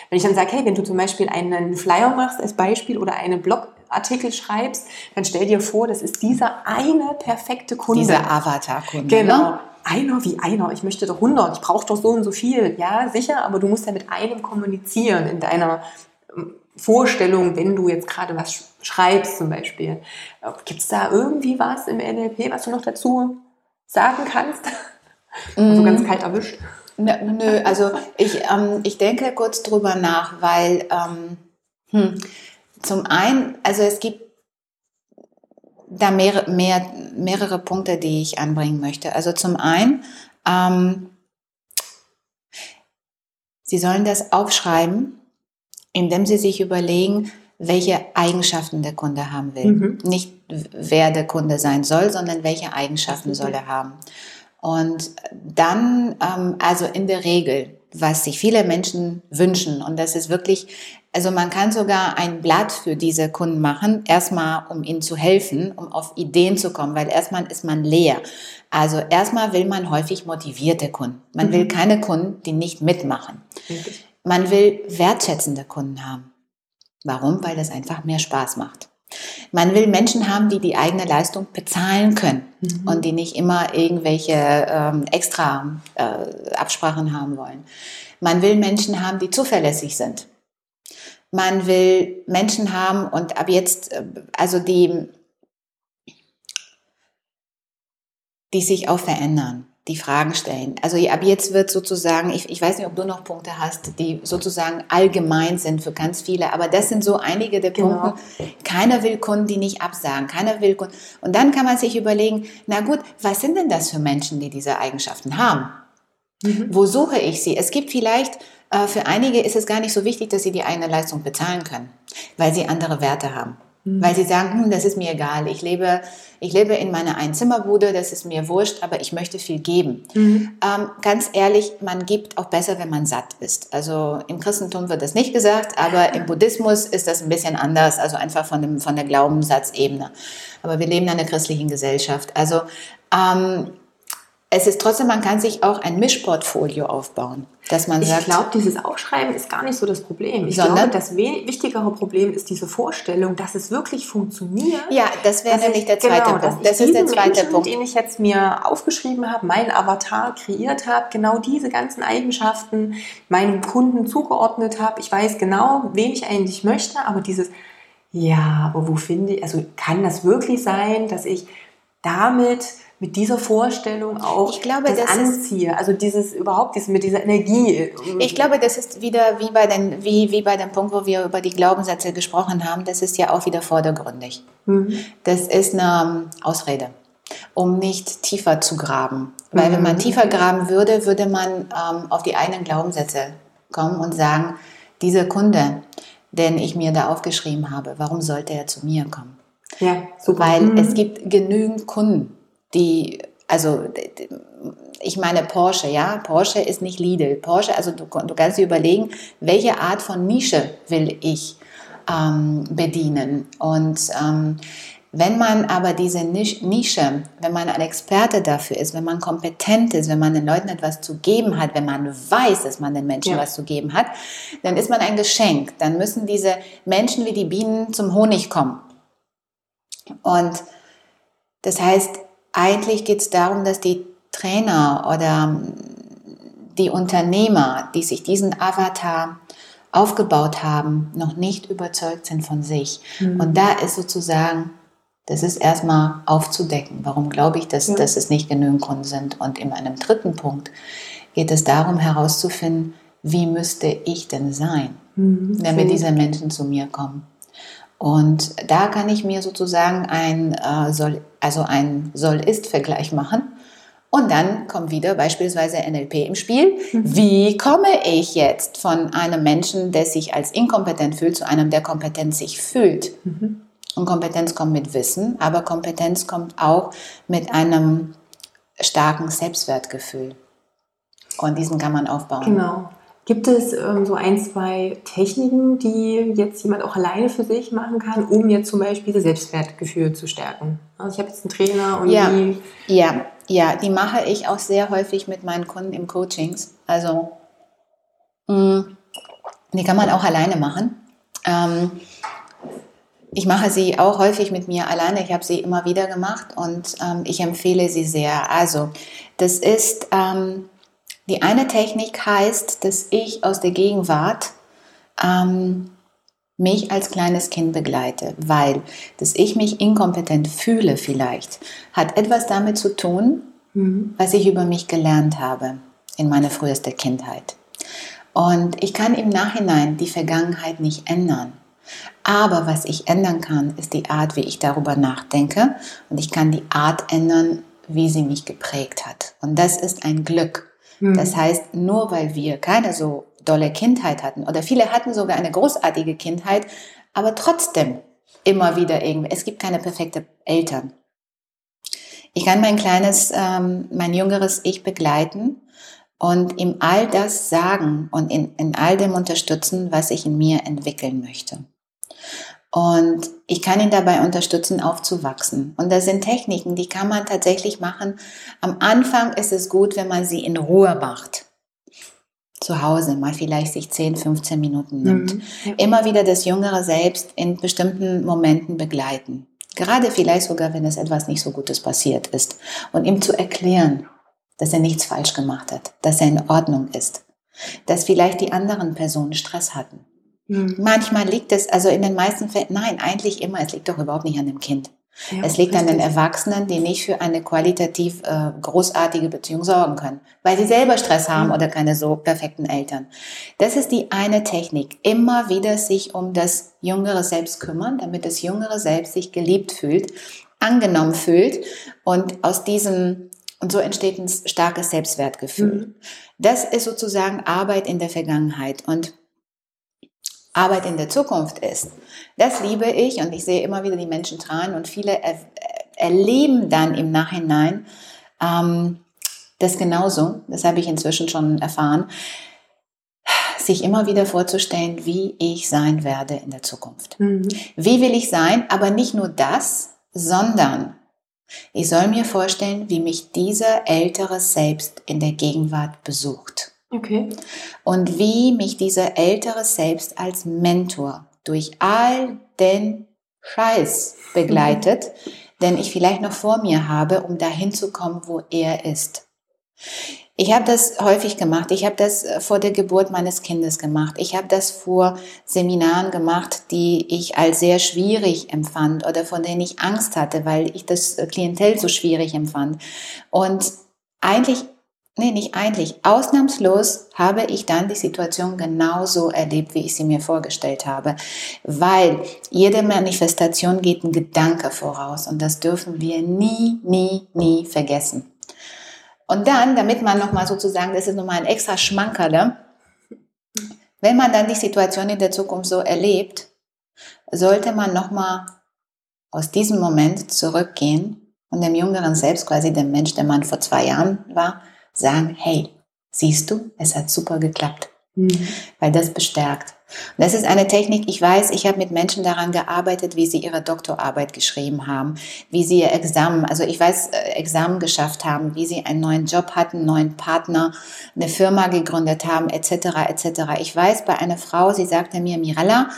Wenn ich dann sage, hey, wenn du zum Beispiel einen Flyer machst als Beispiel oder einen Blogartikel schreibst, dann stell dir vor, das ist dieser eine perfekte Kunde. Dieser Avatar-Kunde. Genau. Ne? Einer wie einer. Ich möchte doch 100. Ich brauche doch so und so viel. Ja, sicher, aber du musst ja mit einem kommunizieren in deiner Vorstellung, wenn du jetzt gerade was schreibst zum Beispiel. Gibt es da irgendwie was im NLP, was du noch dazu sagen kannst? Also ganz kalt erwischt. Nö, also ich, ähm, ich denke kurz drüber nach, weil ähm, hm, zum einen, also es gibt da mehr, mehr, mehrere Punkte, die ich anbringen möchte. Also zum einen, ähm, Sie sollen das aufschreiben indem sie sich überlegen, welche Eigenschaften der Kunde haben will. Mhm. Nicht wer der Kunde sein soll, sondern welche Eigenschaften soll er haben. Und dann, ähm, also in der Regel, was sich viele Menschen wünschen, und das ist wirklich, also man kann sogar ein Blatt für diese Kunden machen, erstmal um ihnen zu helfen, um auf Ideen zu kommen, weil erstmal ist man leer. Also erstmal will man häufig motivierte Kunden. Man mhm. will keine Kunden, die nicht mitmachen. Richtig. Man will wertschätzende Kunden haben. Warum? Weil das einfach mehr Spaß macht. Man will Menschen haben, die die eigene Leistung bezahlen können mhm. und die nicht immer irgendwelche ähm, extra äh, Absprachen haben wollen. Man will Menschen haben, die zuverlässig sind. Man will Menschen haben und ab jetzt, äh, also die, die sich auch verändern die Fragen stellen. Also ab jetzt wird sozusagen, ich, ich weiß nicht, ob du noch Punkte hast, die sozusagen allgemein sind für ganz viele, aber das sind so einige der genau. Punkte. Keiner will Kunden, die nicht absagen. Keiner will Kunden. Und dann kann man sich überlegen, na gut, was sind denn das für Menschen, die diese Eigenschaften haben? Mhm. Wo suche ich sie? Es gibt vielleicht, äh, für einige ist es gar nicht so wichtig, dass sie die eigene Leistung bezahlen können, weil sie andere Werte haben. Mhm. Weil sie sagen, hm, das ist mir egal, ich lebe, ich lebe in meiner Einzimmerbude, das ist mir wurscht, aber ich möchte viel geben. Mhm. Ähm, ganz ehrlich, man gibt auch besser, wenn man satt ist. Also im Christentum wird das nicht gesagt, aber im Buddhismus ist das ein bisschen anders, also einfach von, dem, von der Glaubenssatzebene. Aber wir leben in einer christlichen Gesellschaft. Also ähm, es ist trotzdem, man kann sich auch ein Mischportfolio aufbauen, dass man ich sagt. Ich glaube, dieses Aufschreiben ist gar nicht so das Problem. Ich glaube, das wichtigere Problem ist diese Vorstellung, dass es wirklich funktioniert. Ja, das wäre nämlich der zweite genau, Punkt. Das ist der zweite Menschen, Punkt, den ich jetzt mir aufgeschrieben habe, meinen Avatar kreiert habe, genau diese ganzen Eigenschaften meinem Kunden zugeordnet habe. Ich weiß genau, wen ich eigentlich möchte, aber dieses ja, aber wo finde ich, also kann das wirklich sein, dass ich damit mit dieser Vorstellung auch glaube, das, das anziehe. Also dieses überhaupt dieses, mit dieser Energie. Ich glaube, das ist wieder wie bei, den, wie, wie bei dem Punkt, wo wir über die Glaubenssätze gesprochen haben, das ist ja auch wieder vordergründig. Mhm. Das ist eine Ausrede, um nicht tiefer zu graben. Weil mhm. wenn man mhm. tiefer graben würde, würde man ähm, auf die eigenen Glaubenssätze kommen und sagen, dieser Kunde, den ich mir da aufgeschrieben habe, warum sollte er zu mir kommen? Ja, super. Weil mhm. es gibt genügend Kunden, die, also ich meine Porsche, ja, Porsche ist nicht Lidl. Porsche, also du, du kannst dir überlegen, welche Art von Nische will ich ähm, bedienen. Und ähm, Wenn man aber diese Nische, wenn man ein Experte dafür ist, wenn man kompetent ist, wenn man den Leuten etwas zu geben hat, wenn man weiß, dass man den Menschen ja. was zu geben hat, dann ist man ein Geschenk. Dann müssen diese Menschen wie die Bienen zum Honig kommen. Und das heißt, eigentlich geht es darum, dass die Trainer oder die Unternehmer, die sich diesen Avatar aufgebaut haben, noch nicht überzeugt sind von sich. Mhm. Und da ist sozusagen, das ist erstmal aufzudecken. Warum glaube ich, dass, ja. dass es nicht genügend Kunden sind? Und in einem dritten Punkt geht es darum herauszufinden, wie müsste ich denn sein, mhm. damit diese Menschen zu mir kommen. Und da kann ich mir sozusagen ein äh, soll, also ein Soll-Ist-Vergleich machen und dann kommt wieder beispielsweise NLP im Spiel. Mhm. Wie komme ich jetzt von einem Menschen, der sich als inkompetent fühlt, zu einem, der kompetent sich fühlt? Mhm. Und Kompetenz kommt mit Wissen, aber Kompetenz kommt auch mit einem starken Selbstwertgefühl. Und diesen kann man aufbauen. Genau. Gibt es ähm, so ein, zwei Techniken, die jetzt jemand auch alleine für sich machen kann, um jetzt zum Beispiel das Selbstwertgefühl zu stärken? Also ich habe jetzt einen Trainer und ja, die ja, ja, die mache ich auch sehr häufig mit meinen Kunden im Coachings. Also mh, mm, die kann man auch alleine machen. Ähm, ich mache sie auch häufig mit mir alleine. Ich habe sie immer wieder gemacht und ähm, ich empfehle sie sehr. Also das ist ähm, die eine Technik heißt, dass ich aus der Gegenwart ähm, mich als kleines Kind begleite, weil dass ich mich inkompetent fühle vielleicht, hat etwas damit zu tun, mhm. was ich über mich gelernt habe in meiner frühesten Kindheit. Und ich kann im Nachhinein die Vergangenheit nicht ändern. Aber was ich ändern kann, ist die Art, wie ich darüber nachdenke. Und ich kann die Art ändern, wie sie mich geprägt hat. Und das ist ein Glück. Mhm. Das heißt, nur weil wir keine so dolle Kindheit hatten oder viele hatten sogar eine großartige Kindheit, aber trotzdem immer wieder irgendwie, es gibt keine perfekte Eltern. Ich kann mein kleines, ähm, mein jüngeres Ich begleiten und ihm all das sagen und in, in all dem unterstützen, was ich in mir entwickeln möchte. Und ich kann ihn dabei unterstützen, aufzuwachsen. Und das sind Techniken, die kann man tatsächlich machen. Am Anfang ist es gut, wenn man sie in Ruhe macht. Zu Hause mal vielleicht sich 10, 15 Minuten nimmt. Mhm, ja. Immer wieder das jüngere Selbst in bestimmten Momenten begleiten. Gerade vielleicht sogar, wenn es etwas nicht so Gutes passiert ist. Und ihm zu erklären, dass er nichts falsch gemacht hat, dass er in Ordnung ist, dass vielleicht die anderen Personen Stress hatten Mhm. Manchmal liegt es, also in den meisten Fällen, nein, eigentlich immer, es liegt doch überhaupt nicht an dem Kind. Ja, es liegt richtig. an den Erwachsenen, die nicht für eine qualitativ äh, großartige Beziehung sorgen können, weil sie selber Stress haben mhm. oder keine so perfekten Eltern. Das ist die eine Technik. Immer wieder sich um das jüngere Selbst kümmern, damit das jüngere Selbst sich geliebt fühlt, angenommen fühlt und aus diesem und so entsteht ein starkes Selbstwertgefühl. Mhm. Das ist sozusagen Arbeit in der Vergangenheit und Arbeit in der Zukunft ist. Das liebe ich und ich sehe immer wieder die Menschen tragen und viele er, erleben dann im Nachhinein ähm, das genauso. Das habe ich inzwischen schon erfahren. Sich immer wieder vorzustellen, wie ich sein werde in der Zukunft. Mhm. Wie will ich sein? Aber nicht nur das, sondern ich soll mir vorstellen, wie mich dieser ältere Selbst in der Gegenwart besucht. Okay. Und wie mich dieser ältere Selbst als Mentor durch all den Scheiß begleitet, mhm. den ich vielleicht noch vor mir habe, um dahin zu kommen, wo er ist. Ich habe das häufig gemacht. Ich habe das äh, vor der Geburt meines Kindes gemacht. Ich habe das vor Seminaren gemacht, die ich als sehr schwierig empfand oder von denen ich Angst hatte, weil ich das äh, Klientel so schwierig empfand. Und eigentlich nee, nicht eigentlich, ausnahmslos habe ich dann die Situation genauso erlebt, wie ich sie mir vorgestellt habe. Weil jede Manifestation geht ein Gedanke voraus und das dürfen wir nie, nie, nie vergessen. Und dann, damit man nochmal sozusagen, das ist nochmal ein extra Schmankerle, wenn man dann die Situation in der Zukunft so erlebt, sollte man nochmal aus diesem Moment zurückgehen und dem Jüngeren selbst, quasi dem Mensch, der man vor zwei Jahren war, sagen, hey, siehst du, es hat super geklappt. Mhm. Weil das bestärkt. Und das ist eine Technik, ich weiß, ich habe mit Menschen daran gearbeitet, wie sie ihre Doktorarbeit geschrieben haben, wie sie ihr Examen, also ich weiß, äh, Examen geschafft haben, wie sie einen neuen Job hatten, einen neuen Partner, eine Firma gegründet haben, etc., etc. Ich weiß bei einer Frau, sie sagte mir, Mirella,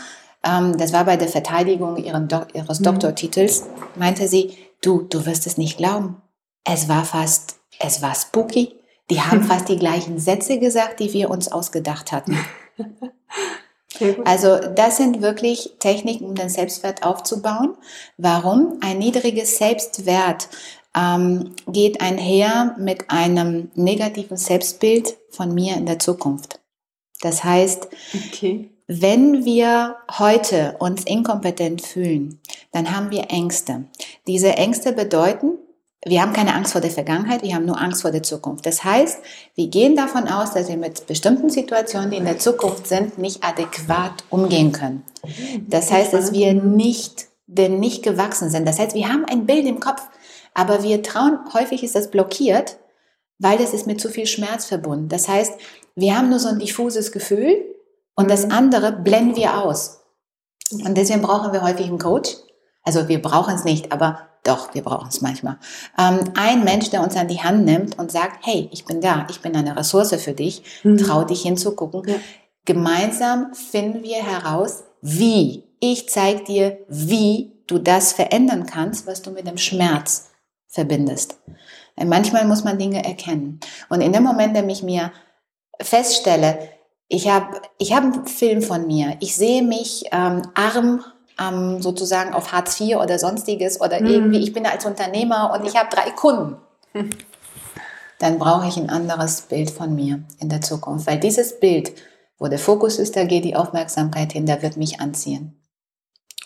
ähm, das war bei der Verteidigung Do ihres mhm. Doktortitels, meinte sie, du, du wirst es nicht glauben. Es war fast, es war spooky. Die haben fast die gleichen Sätze gesagt, die wir uns ausgedacht hatten. Also das sind wirklich Techniken, um den Selbstwert aufzubauen. Warum? Ein niedriges Selbstwert ähm, geht einher mit einem negativen Selbstbild von mir in der Zukunft. Das heißt, okay. wenn wir heute uns inkompetent fühlen, dann haben wir Ängste. Diese Ängste bedeuten, wir haben keine Angst vor der Vergangenheit, wir haben nur Angst vor der Zukunft. Das heißt, wir gehen davon aus, dass wir mit bestimmten Situationen, die in der Zukunft sind, nicht adäquat umgehen können. Das heißt, dass wir nicht, denn nicht gewachsen sind. Das heißt, wir haben ein Bild im Kopf, aber wir trauen, häufig ist das blockiert, weil das ist mit zu viel Schmerz verbunden. Das heißt, wir haben nur so ein diffuses Gefühl und das andere blenden wir aus. Und deswegen brauchen wir häufig einen Coach. Also wir brauchen es nicht, aber doch, wir brauchen es manchmal. Ähm, ein Mensch, der uns an die Hand nimmt und sagt, hey, ich bin da, ich bin eine Ressource für dich, mhm. trau dich hinzugucken. Ja. Gemeinsam finden wir heraus, wie. Ich zeige dir, wie du das verändern kannst, was du mit dem Schmerz verbindest. Denn manchmal muss man Dinge erkennen. Und in dem Moment, in dem ich mir feststelle, ich habe ich hab einen Film von mir, ich sehe mich ähm, arm ähm, sozusagen auf Hartz IV oder sonstiges oder mhm. irgendwie, ich bin als Unternehmer und ich habe drei Kunden. Dann brauche ich ein anderes Bild von mir in der Zukunft, weil dieses Bild, wo der Fokus ist, da geht die Aufmerksamkeit hin, da wird mich anziehen.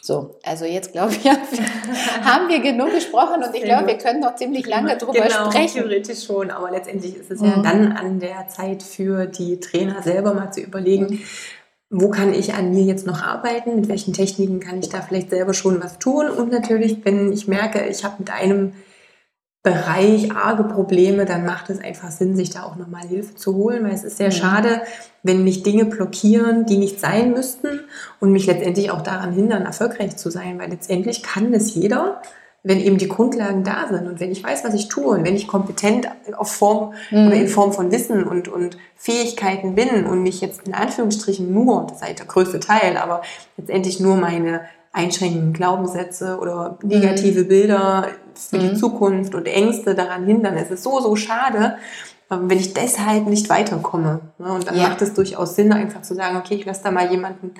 So, also jetzt glaube ich, haben wir genug gesprochen und ich glaube, wir können noch ziemlich lange drüber genau, sprechen. Theoretisch schon, aber letztendlich ist es mhm. ja dann an der Zeit für die Trainer selber mal zu überlegen, mhm wo kann ich an mir jetzt noch arbeiten, mit welchen Techniken kann ich da vielleicht selber schon was tun? Und natürlich, wenn ich merke, ich habe mit einem Bereich arge Probleme, dann macht es einfach Sinn, sich da auch nochmal Hilfe zu holen, weil es ist sehr mhm. schade, wenn mich Dinge blockieren, die nicht sein müssten und mich letztendlich auch daran hindern, erfolgreich zu sein, weil letztendlich kann es jeder wenn eben die Grundlagen da sind und wenn ich weiß, was ich tue und wenn ich kompetent auf Form mhm. oder in Form von Wissen und, und Fähigkeiten bin und mich jetzt in Anführungsstrichen nur, das ist halt der größte Teil, aber letztendlich nur meine einschränkenden Glaubenssätze oder negative mhm. Bilder für mhm. die Zukunft und Ängste daran hindern. Es ist so, so schade, ähm, wenn ich deshalb nicht weiterkomme. Ne? Und dann ja. macht es durchaus Sinn, einfach zu sagen, okay, ich lasse da mal jemanden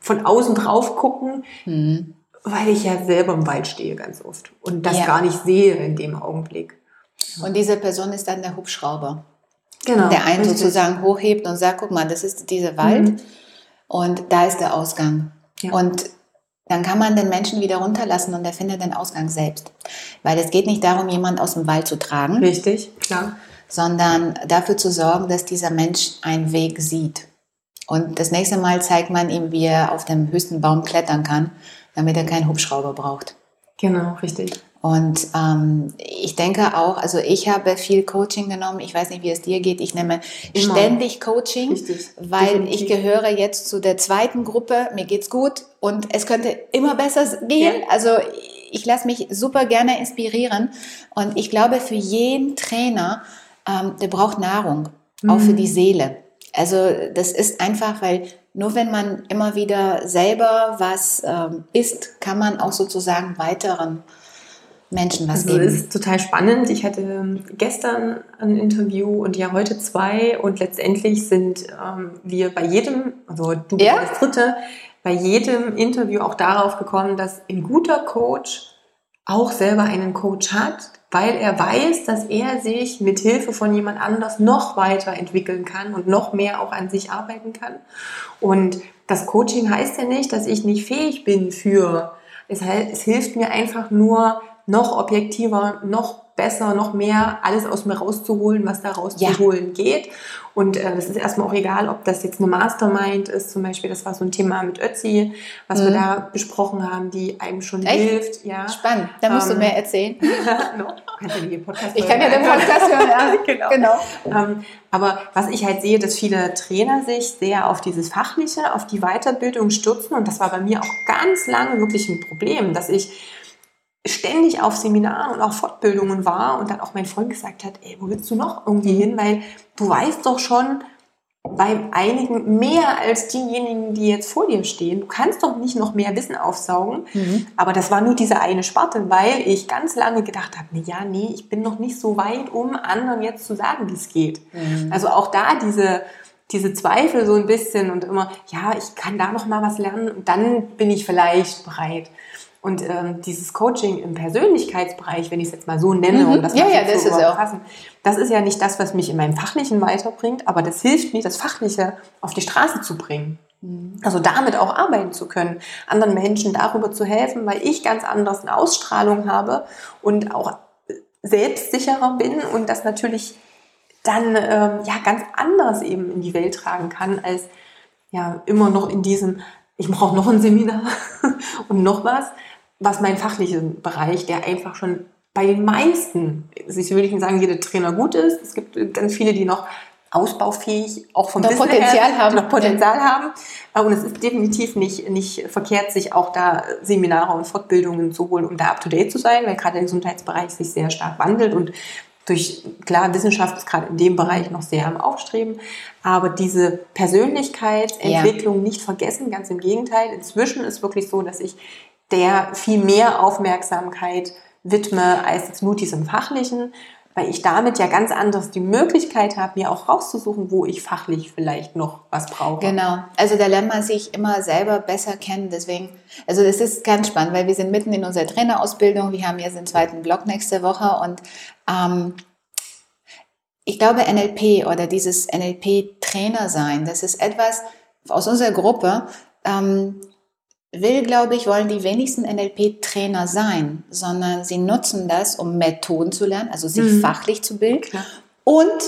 von außen drauf gucken, mhm weil ich ja selber im Wald stehe ganz oft und das ja. gar nicht sehe in dem Augenblick. Und diese Person ist dann der Hubschrauber. Genau. Der einen richtig. sozusagen hochhebt und sagt, guck mal, das ist dieser Wald mhm. und da ist der Ausgang. Ja. Und dann kann man den Menschen wieder runterlassen und er findet den Ausgang selbst. Weil es geht nicht darum, jemanden aus dem Wald zu tragen. Richtig, klar. Sondern dafür zu sorgen, dass dieser Mensch einen Weg sieht. Und das nächste Mal zeigt man ihm, wie er auf dem höchsten Baum klettern kann damit er keinen Hubschrauber braucht. Genau, richtig. Und ähm, ich denke auch, also ich habe viel Coaching genommen. Ich weiß nicht, wie es dir geht. Ich nehme Immer. ständig Coaching, Richtig. weil Definitiv. ich gehöre jetzt zu der zweiten Gruppe. Mir geht's gut und es könnte immer besser gehen. Ja. Also ich lasse mich super gerne inspirieren und ich glaube, für jeden Trainer, ähm, der braucht Nahrung, mhm. auch für die mhm. Seele. Also das ist einfach, weil nur wenn man immer wieder selber was ähm, isst, kann man auch sozusagen weiteren Menschen was also geben. Das ist total spannend. Ich hatte ähm, gestern ein Interview und ja heute zwei und letztendlich sind ähm, wir bei jedem, also du bist ja? das dritte, bei jedem Interview auch darauf gekommen, dass ein guter Coach auch selber einen Coach hat, weil er weiß, dass er sich mit Hilfe von jemand anders noch weiter entwickeln kann und noch mehr auch an sich arbeiten kann. Und das Coaching heißt ja nicht, dass ich nicht fähig bin für, es, es hilft mir einfach nur, noch objektiver, noch besser, noch mehr alles aus mir rauszuholen, was da rauszuholen ja. geht. Und äh, das ist erstmal auch egal, ob das jetzt eine Mastermind ist, zum Beispiel, das war so ein Thema mit Ötzi, was mhm. wir da besprochen haben, die einem schon Echt? hilft. Ja. Spannend, da musst ähm, du mehr erzählen. no, kannst ja den Podcast ich kann ja den Podcast hören, ja. genau. genau. Ähm, aber was ich halt sehe, dass viele Trainer sich sehr auf dieses Fachliche, auf die Weiterbildung stürzen und das war bei mir auch ganz lange wirklich ein Problem, dass ich ständig auf Seminaren und auch Fortbildungen war und dann auch mein Freund gesagt hat, ey, wo willst du noch irgendwie hin? Weil du weißt doch schon bei einigen mehr als diejenigen, die jetzt vor dir stehen. Du kannst doch nicht noch mehr Wissen aufsaugen. Mhm. Aber das war nur diese eine Sparte, weil ich ganz lange gedacht habe, nee, ja, nee, ich bin noch nicht so weit, um anderen jetzt zu sagen, wie es geht. Mhm. Also auch da diese, diese Zweifel so ein bisschen und immer, ja, ich kann da noch mal was lernen und dann bin ich vielleicht bereit. Und ähm, dieses Coaching im Persönlichkeitsbereich, wenn ich es jetzt mal so nenne, mhm. um das ja, ja, das zu ist fassen, das ist ja nicht das, was mich in meinem Fachlichen weiterbringt, aber das hilft mir, das Fachliche auf die Straße zu bringen. Mhm. Also damit auch arbeiten zu können, anderen Menschen darüber zu helfen, weil ich ganz anders eine Ausstrahlung habe und auch selbstsicherer bin und das natürlich dann ähm, ja ganz anders eben in die Welt tragen kann, als ja immer noch in diesem, ich brauche noch ein Seminar und noch was, was mein fachlicher Bereich, der einfach schon bei den meisten, also ich will nicht sagen, jeder Trainer gut ist. Es gibt ganz viele, die noch ausbaufähig, auch vom noch Wissen Potenzial her, haben. noch Potenzial ja. haben. Und es ist definitiv nicht, nicht verkehrt, sich auch da Seminare und Fortbildungen zu holen, um da up to date zu sein, weil gerade der Gesundheitsbereich sich sehr stark wandelt und durch, klar, Wissenschaft ist gerade in dem Bereich noch sehr am Aufstreben, aber diese Persönlichkeitsentwicklung ja. nicht vergessen, ganz im Gegenteil. Inzwischen ist wirklich so, dass ich der viel mehr Aufmerksamkeit widme als jetzt nur diesem Fachlichen, weil ich damit ja ganz anders die Möglichkeit habe, mir auch rauszusuchen, wo ich fachlich vielleicht noch was brauche. Genau, also da lernt man sich immer selber besser kennen. Deswegen, also das ist ganz spannend, weil wir sind mitten in unserer Trainerausbildung. Wir haben jetzt den zweiten Block nächste Woche und ähm, ich glaube, NLP oder dieses NLP-Trainer sein, das ist etwas aus unserer Gruppe, ähm, will, glaube ich, wollen die wenigsten NLP-Trainer sein, sondern sie nutzen das, um Methoden zu lernen, also sich mhm. fachlich zu bilden Klar. und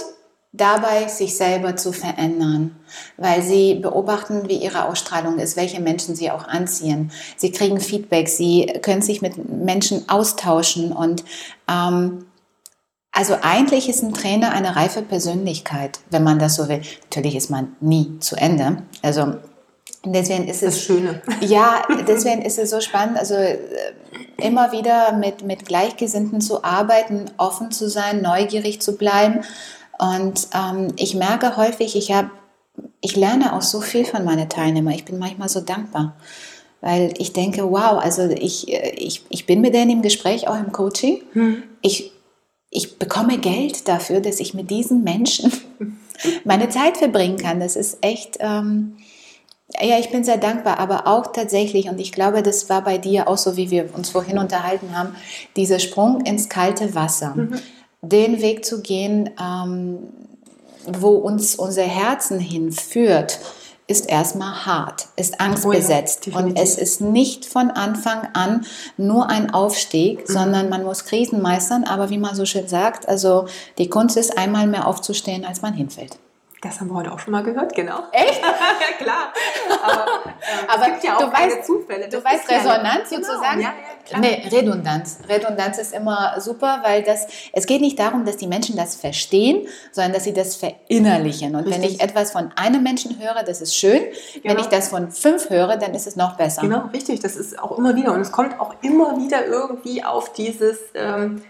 dabei sich selber zu verändern, weil sie beobachten, wie ihre Ausstrahlung ist, welche Menschen sie auch anziehen. Sie kriegen Feedback, sie können sich mit Menschen austauschen und ähm, also eigentlich ist ein Trainer eine reife Persönlichkeit, wenn man das so will. Natürlich ist man nie zu Ende. Also Deswegen ist es das Schöne. Ja, deswegen ist es so spannend, also äh, immer wieder mit, mit Gleichgesinnten zu arbeiten, offen zu sein, neugierig zu bleiben. Und ähm, ich merke häufig, ich habe, ich lerne auch so viel von meinen Teilnehmern. Ich bin manchmal so dankbar, weil ich denke, wow, also ich, äh, ich, ich bin mit denen im Gespräch, auch im Coaching. Hm. Ich, ich bekomme Geld dafür, dass ich mit diesen Menschen meine Zeit verbringen kann. Das ist echt. Ähm, ja, ich bin sehr dankbar, aber auch tatsächlich, und ich glaube, das war bei dir auch so, wie wir uns vorhin unterhalten haben, dieser Sprung ins kalte Wasser, mhm. den Weg zu gehen, ähm, wo uns unser Herzen hinführt, ist erstmal hart, ist angstbesetzt. Oh ja, und es ist nicht von Anfang an nur ein Aufstieg, mhm. sondern man muss Krisen meistern. Aber wie man so schön sagt, also die Kunst ist einmal mehr aufzustehen, als man hinfällt. Das haben wir heute auch schon mal gehört, genau. Echt? ja, klar. Aber, ähm, Aber es gibt ja auch du weißt, Zufälle. Du weißt Resonanz ja, sozusagen? Genau. Ja, ja, nee, Redundanz. Redundanz ist immer super, weil das, es geht nicht darum, dass die Menschen das verstehen, sondern dass sie das verinnerlichen. Und richtig. wenn ich etwas von einem Menschen höre, das ist schön. Genau. Wenn ich das von fünf höre, dann ist es noch besser. Genau, richtig. Das ist auch immer wieder. Und es kommt auch immer wieder irgendwie auf dieses... Ähm,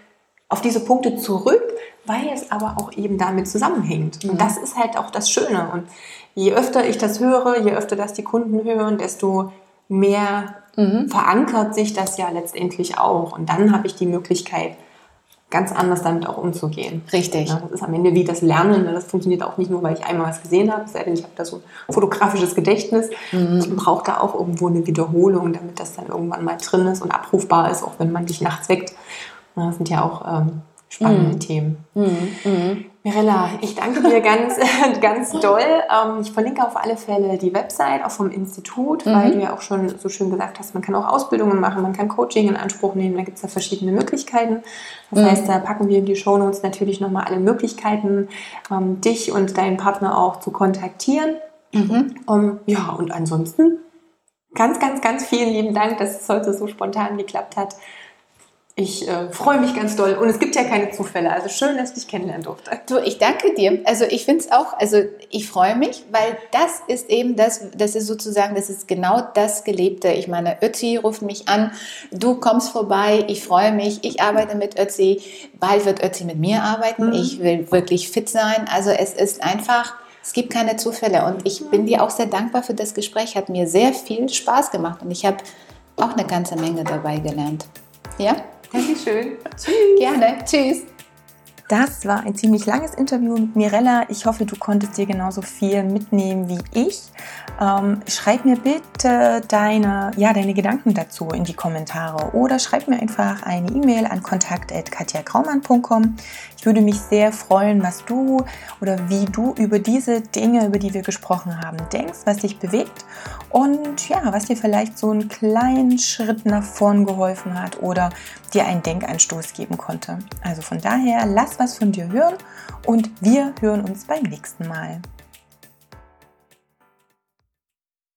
auf diese Punkte zurück, weil es aber auch eben damit zusammenhängt. Und mhm. das ist halt auch das Schöne. Und je öfter ich das höre, je öfter das die Kunden hören, desto mehr mhm. verankert sich das ja letztendlich auch. Und dann habe ich die Möglichkeit, ganz anders damit auch umzugehen. Richtig. Ja, das ist am Ende wie das Lernen. Ne? Das funktioniert auch nicht nur, weil ich einmal was gesehen habe, sei denn ich habe da so ein fotografisches Gedächtnis. Mhm. Ich brauche da auch irgendwo eine Wiederholung, damit das dann irgendwann mal drin ist und abrufbar ist, auch wenn man dich nachts weckt. Das sind ja auch ähm, spannende mhm. Themen. Mhm. Mhm. Mirella, ich danke dir ganz, ganz doll. Ähm, ich verlinke auf alle Fälle die Website, auch vom Institut, weil mhm. du ja auch schon so schön gesagt hast, man kann auch Ausbildungen machen, man kann Coaching in Anspruch nehmen, da gibt es ja verschiedene Möglichkeiten. Das mhm. heißt, da packen wir in die Shownotes natürlich nochmal alle Möglichkeiten, ähm, dich und deinen Partner auch zu kontaktieren. Mhm. Um, ja, und ansonsten ganz, ganz, ganz vielen lieben Dank, dass es heute so spontan geklappt hat ich äh, freue mich ganz doll und es gibt ja keine Zufälle. Also schön, dass ich dich kennenlernen durfte. Du, ich danke dir. Also ich finde es auch, also ich freue mich, weil das ist eben das, das ist sozusagen, das ist genau das Gelebte. Ich meine, Ötzi ruft mich an, du kommst vorbei, ich freue mich, ich arbeite mit Ötzi, bald wird Ötzi mit mir arbeiten, mhm. ich will wirklich fit sein. Also es ist einfach, es gibt keine Zufälle und ich bin dir auch sehr dankbar für das Gespräch, hat mir sehr viel Spaß gemacht und ich habe auch eine ganze Menge dabei gelernt. Ja? Dankeschön. Tschüss. Gerne. Tschüss. Das war ein ziemlich langes Interview mit Mirella. Ich hoffe, du konntest dir genauso viel mitnehmen wie ich. Ähm, schreib mir bitte deine, ja, deine Gedanken dazu in die Kommentare oder schreib mir einfach eine E-Mail an kontakt.katjakraumann.com. Ich würde mich sehr freuen, was du oder wie du über diese Dinge, über die wir gesprochen haben, denkst, was dich bewegt und ja, was dir vielleicht so einen kleinen Schritt nach vorn geholfen hat oder dir einen Denkanstoß geben konnte. Also von daher, lass was von dir hören und wir hören uns beim nächsten Mal.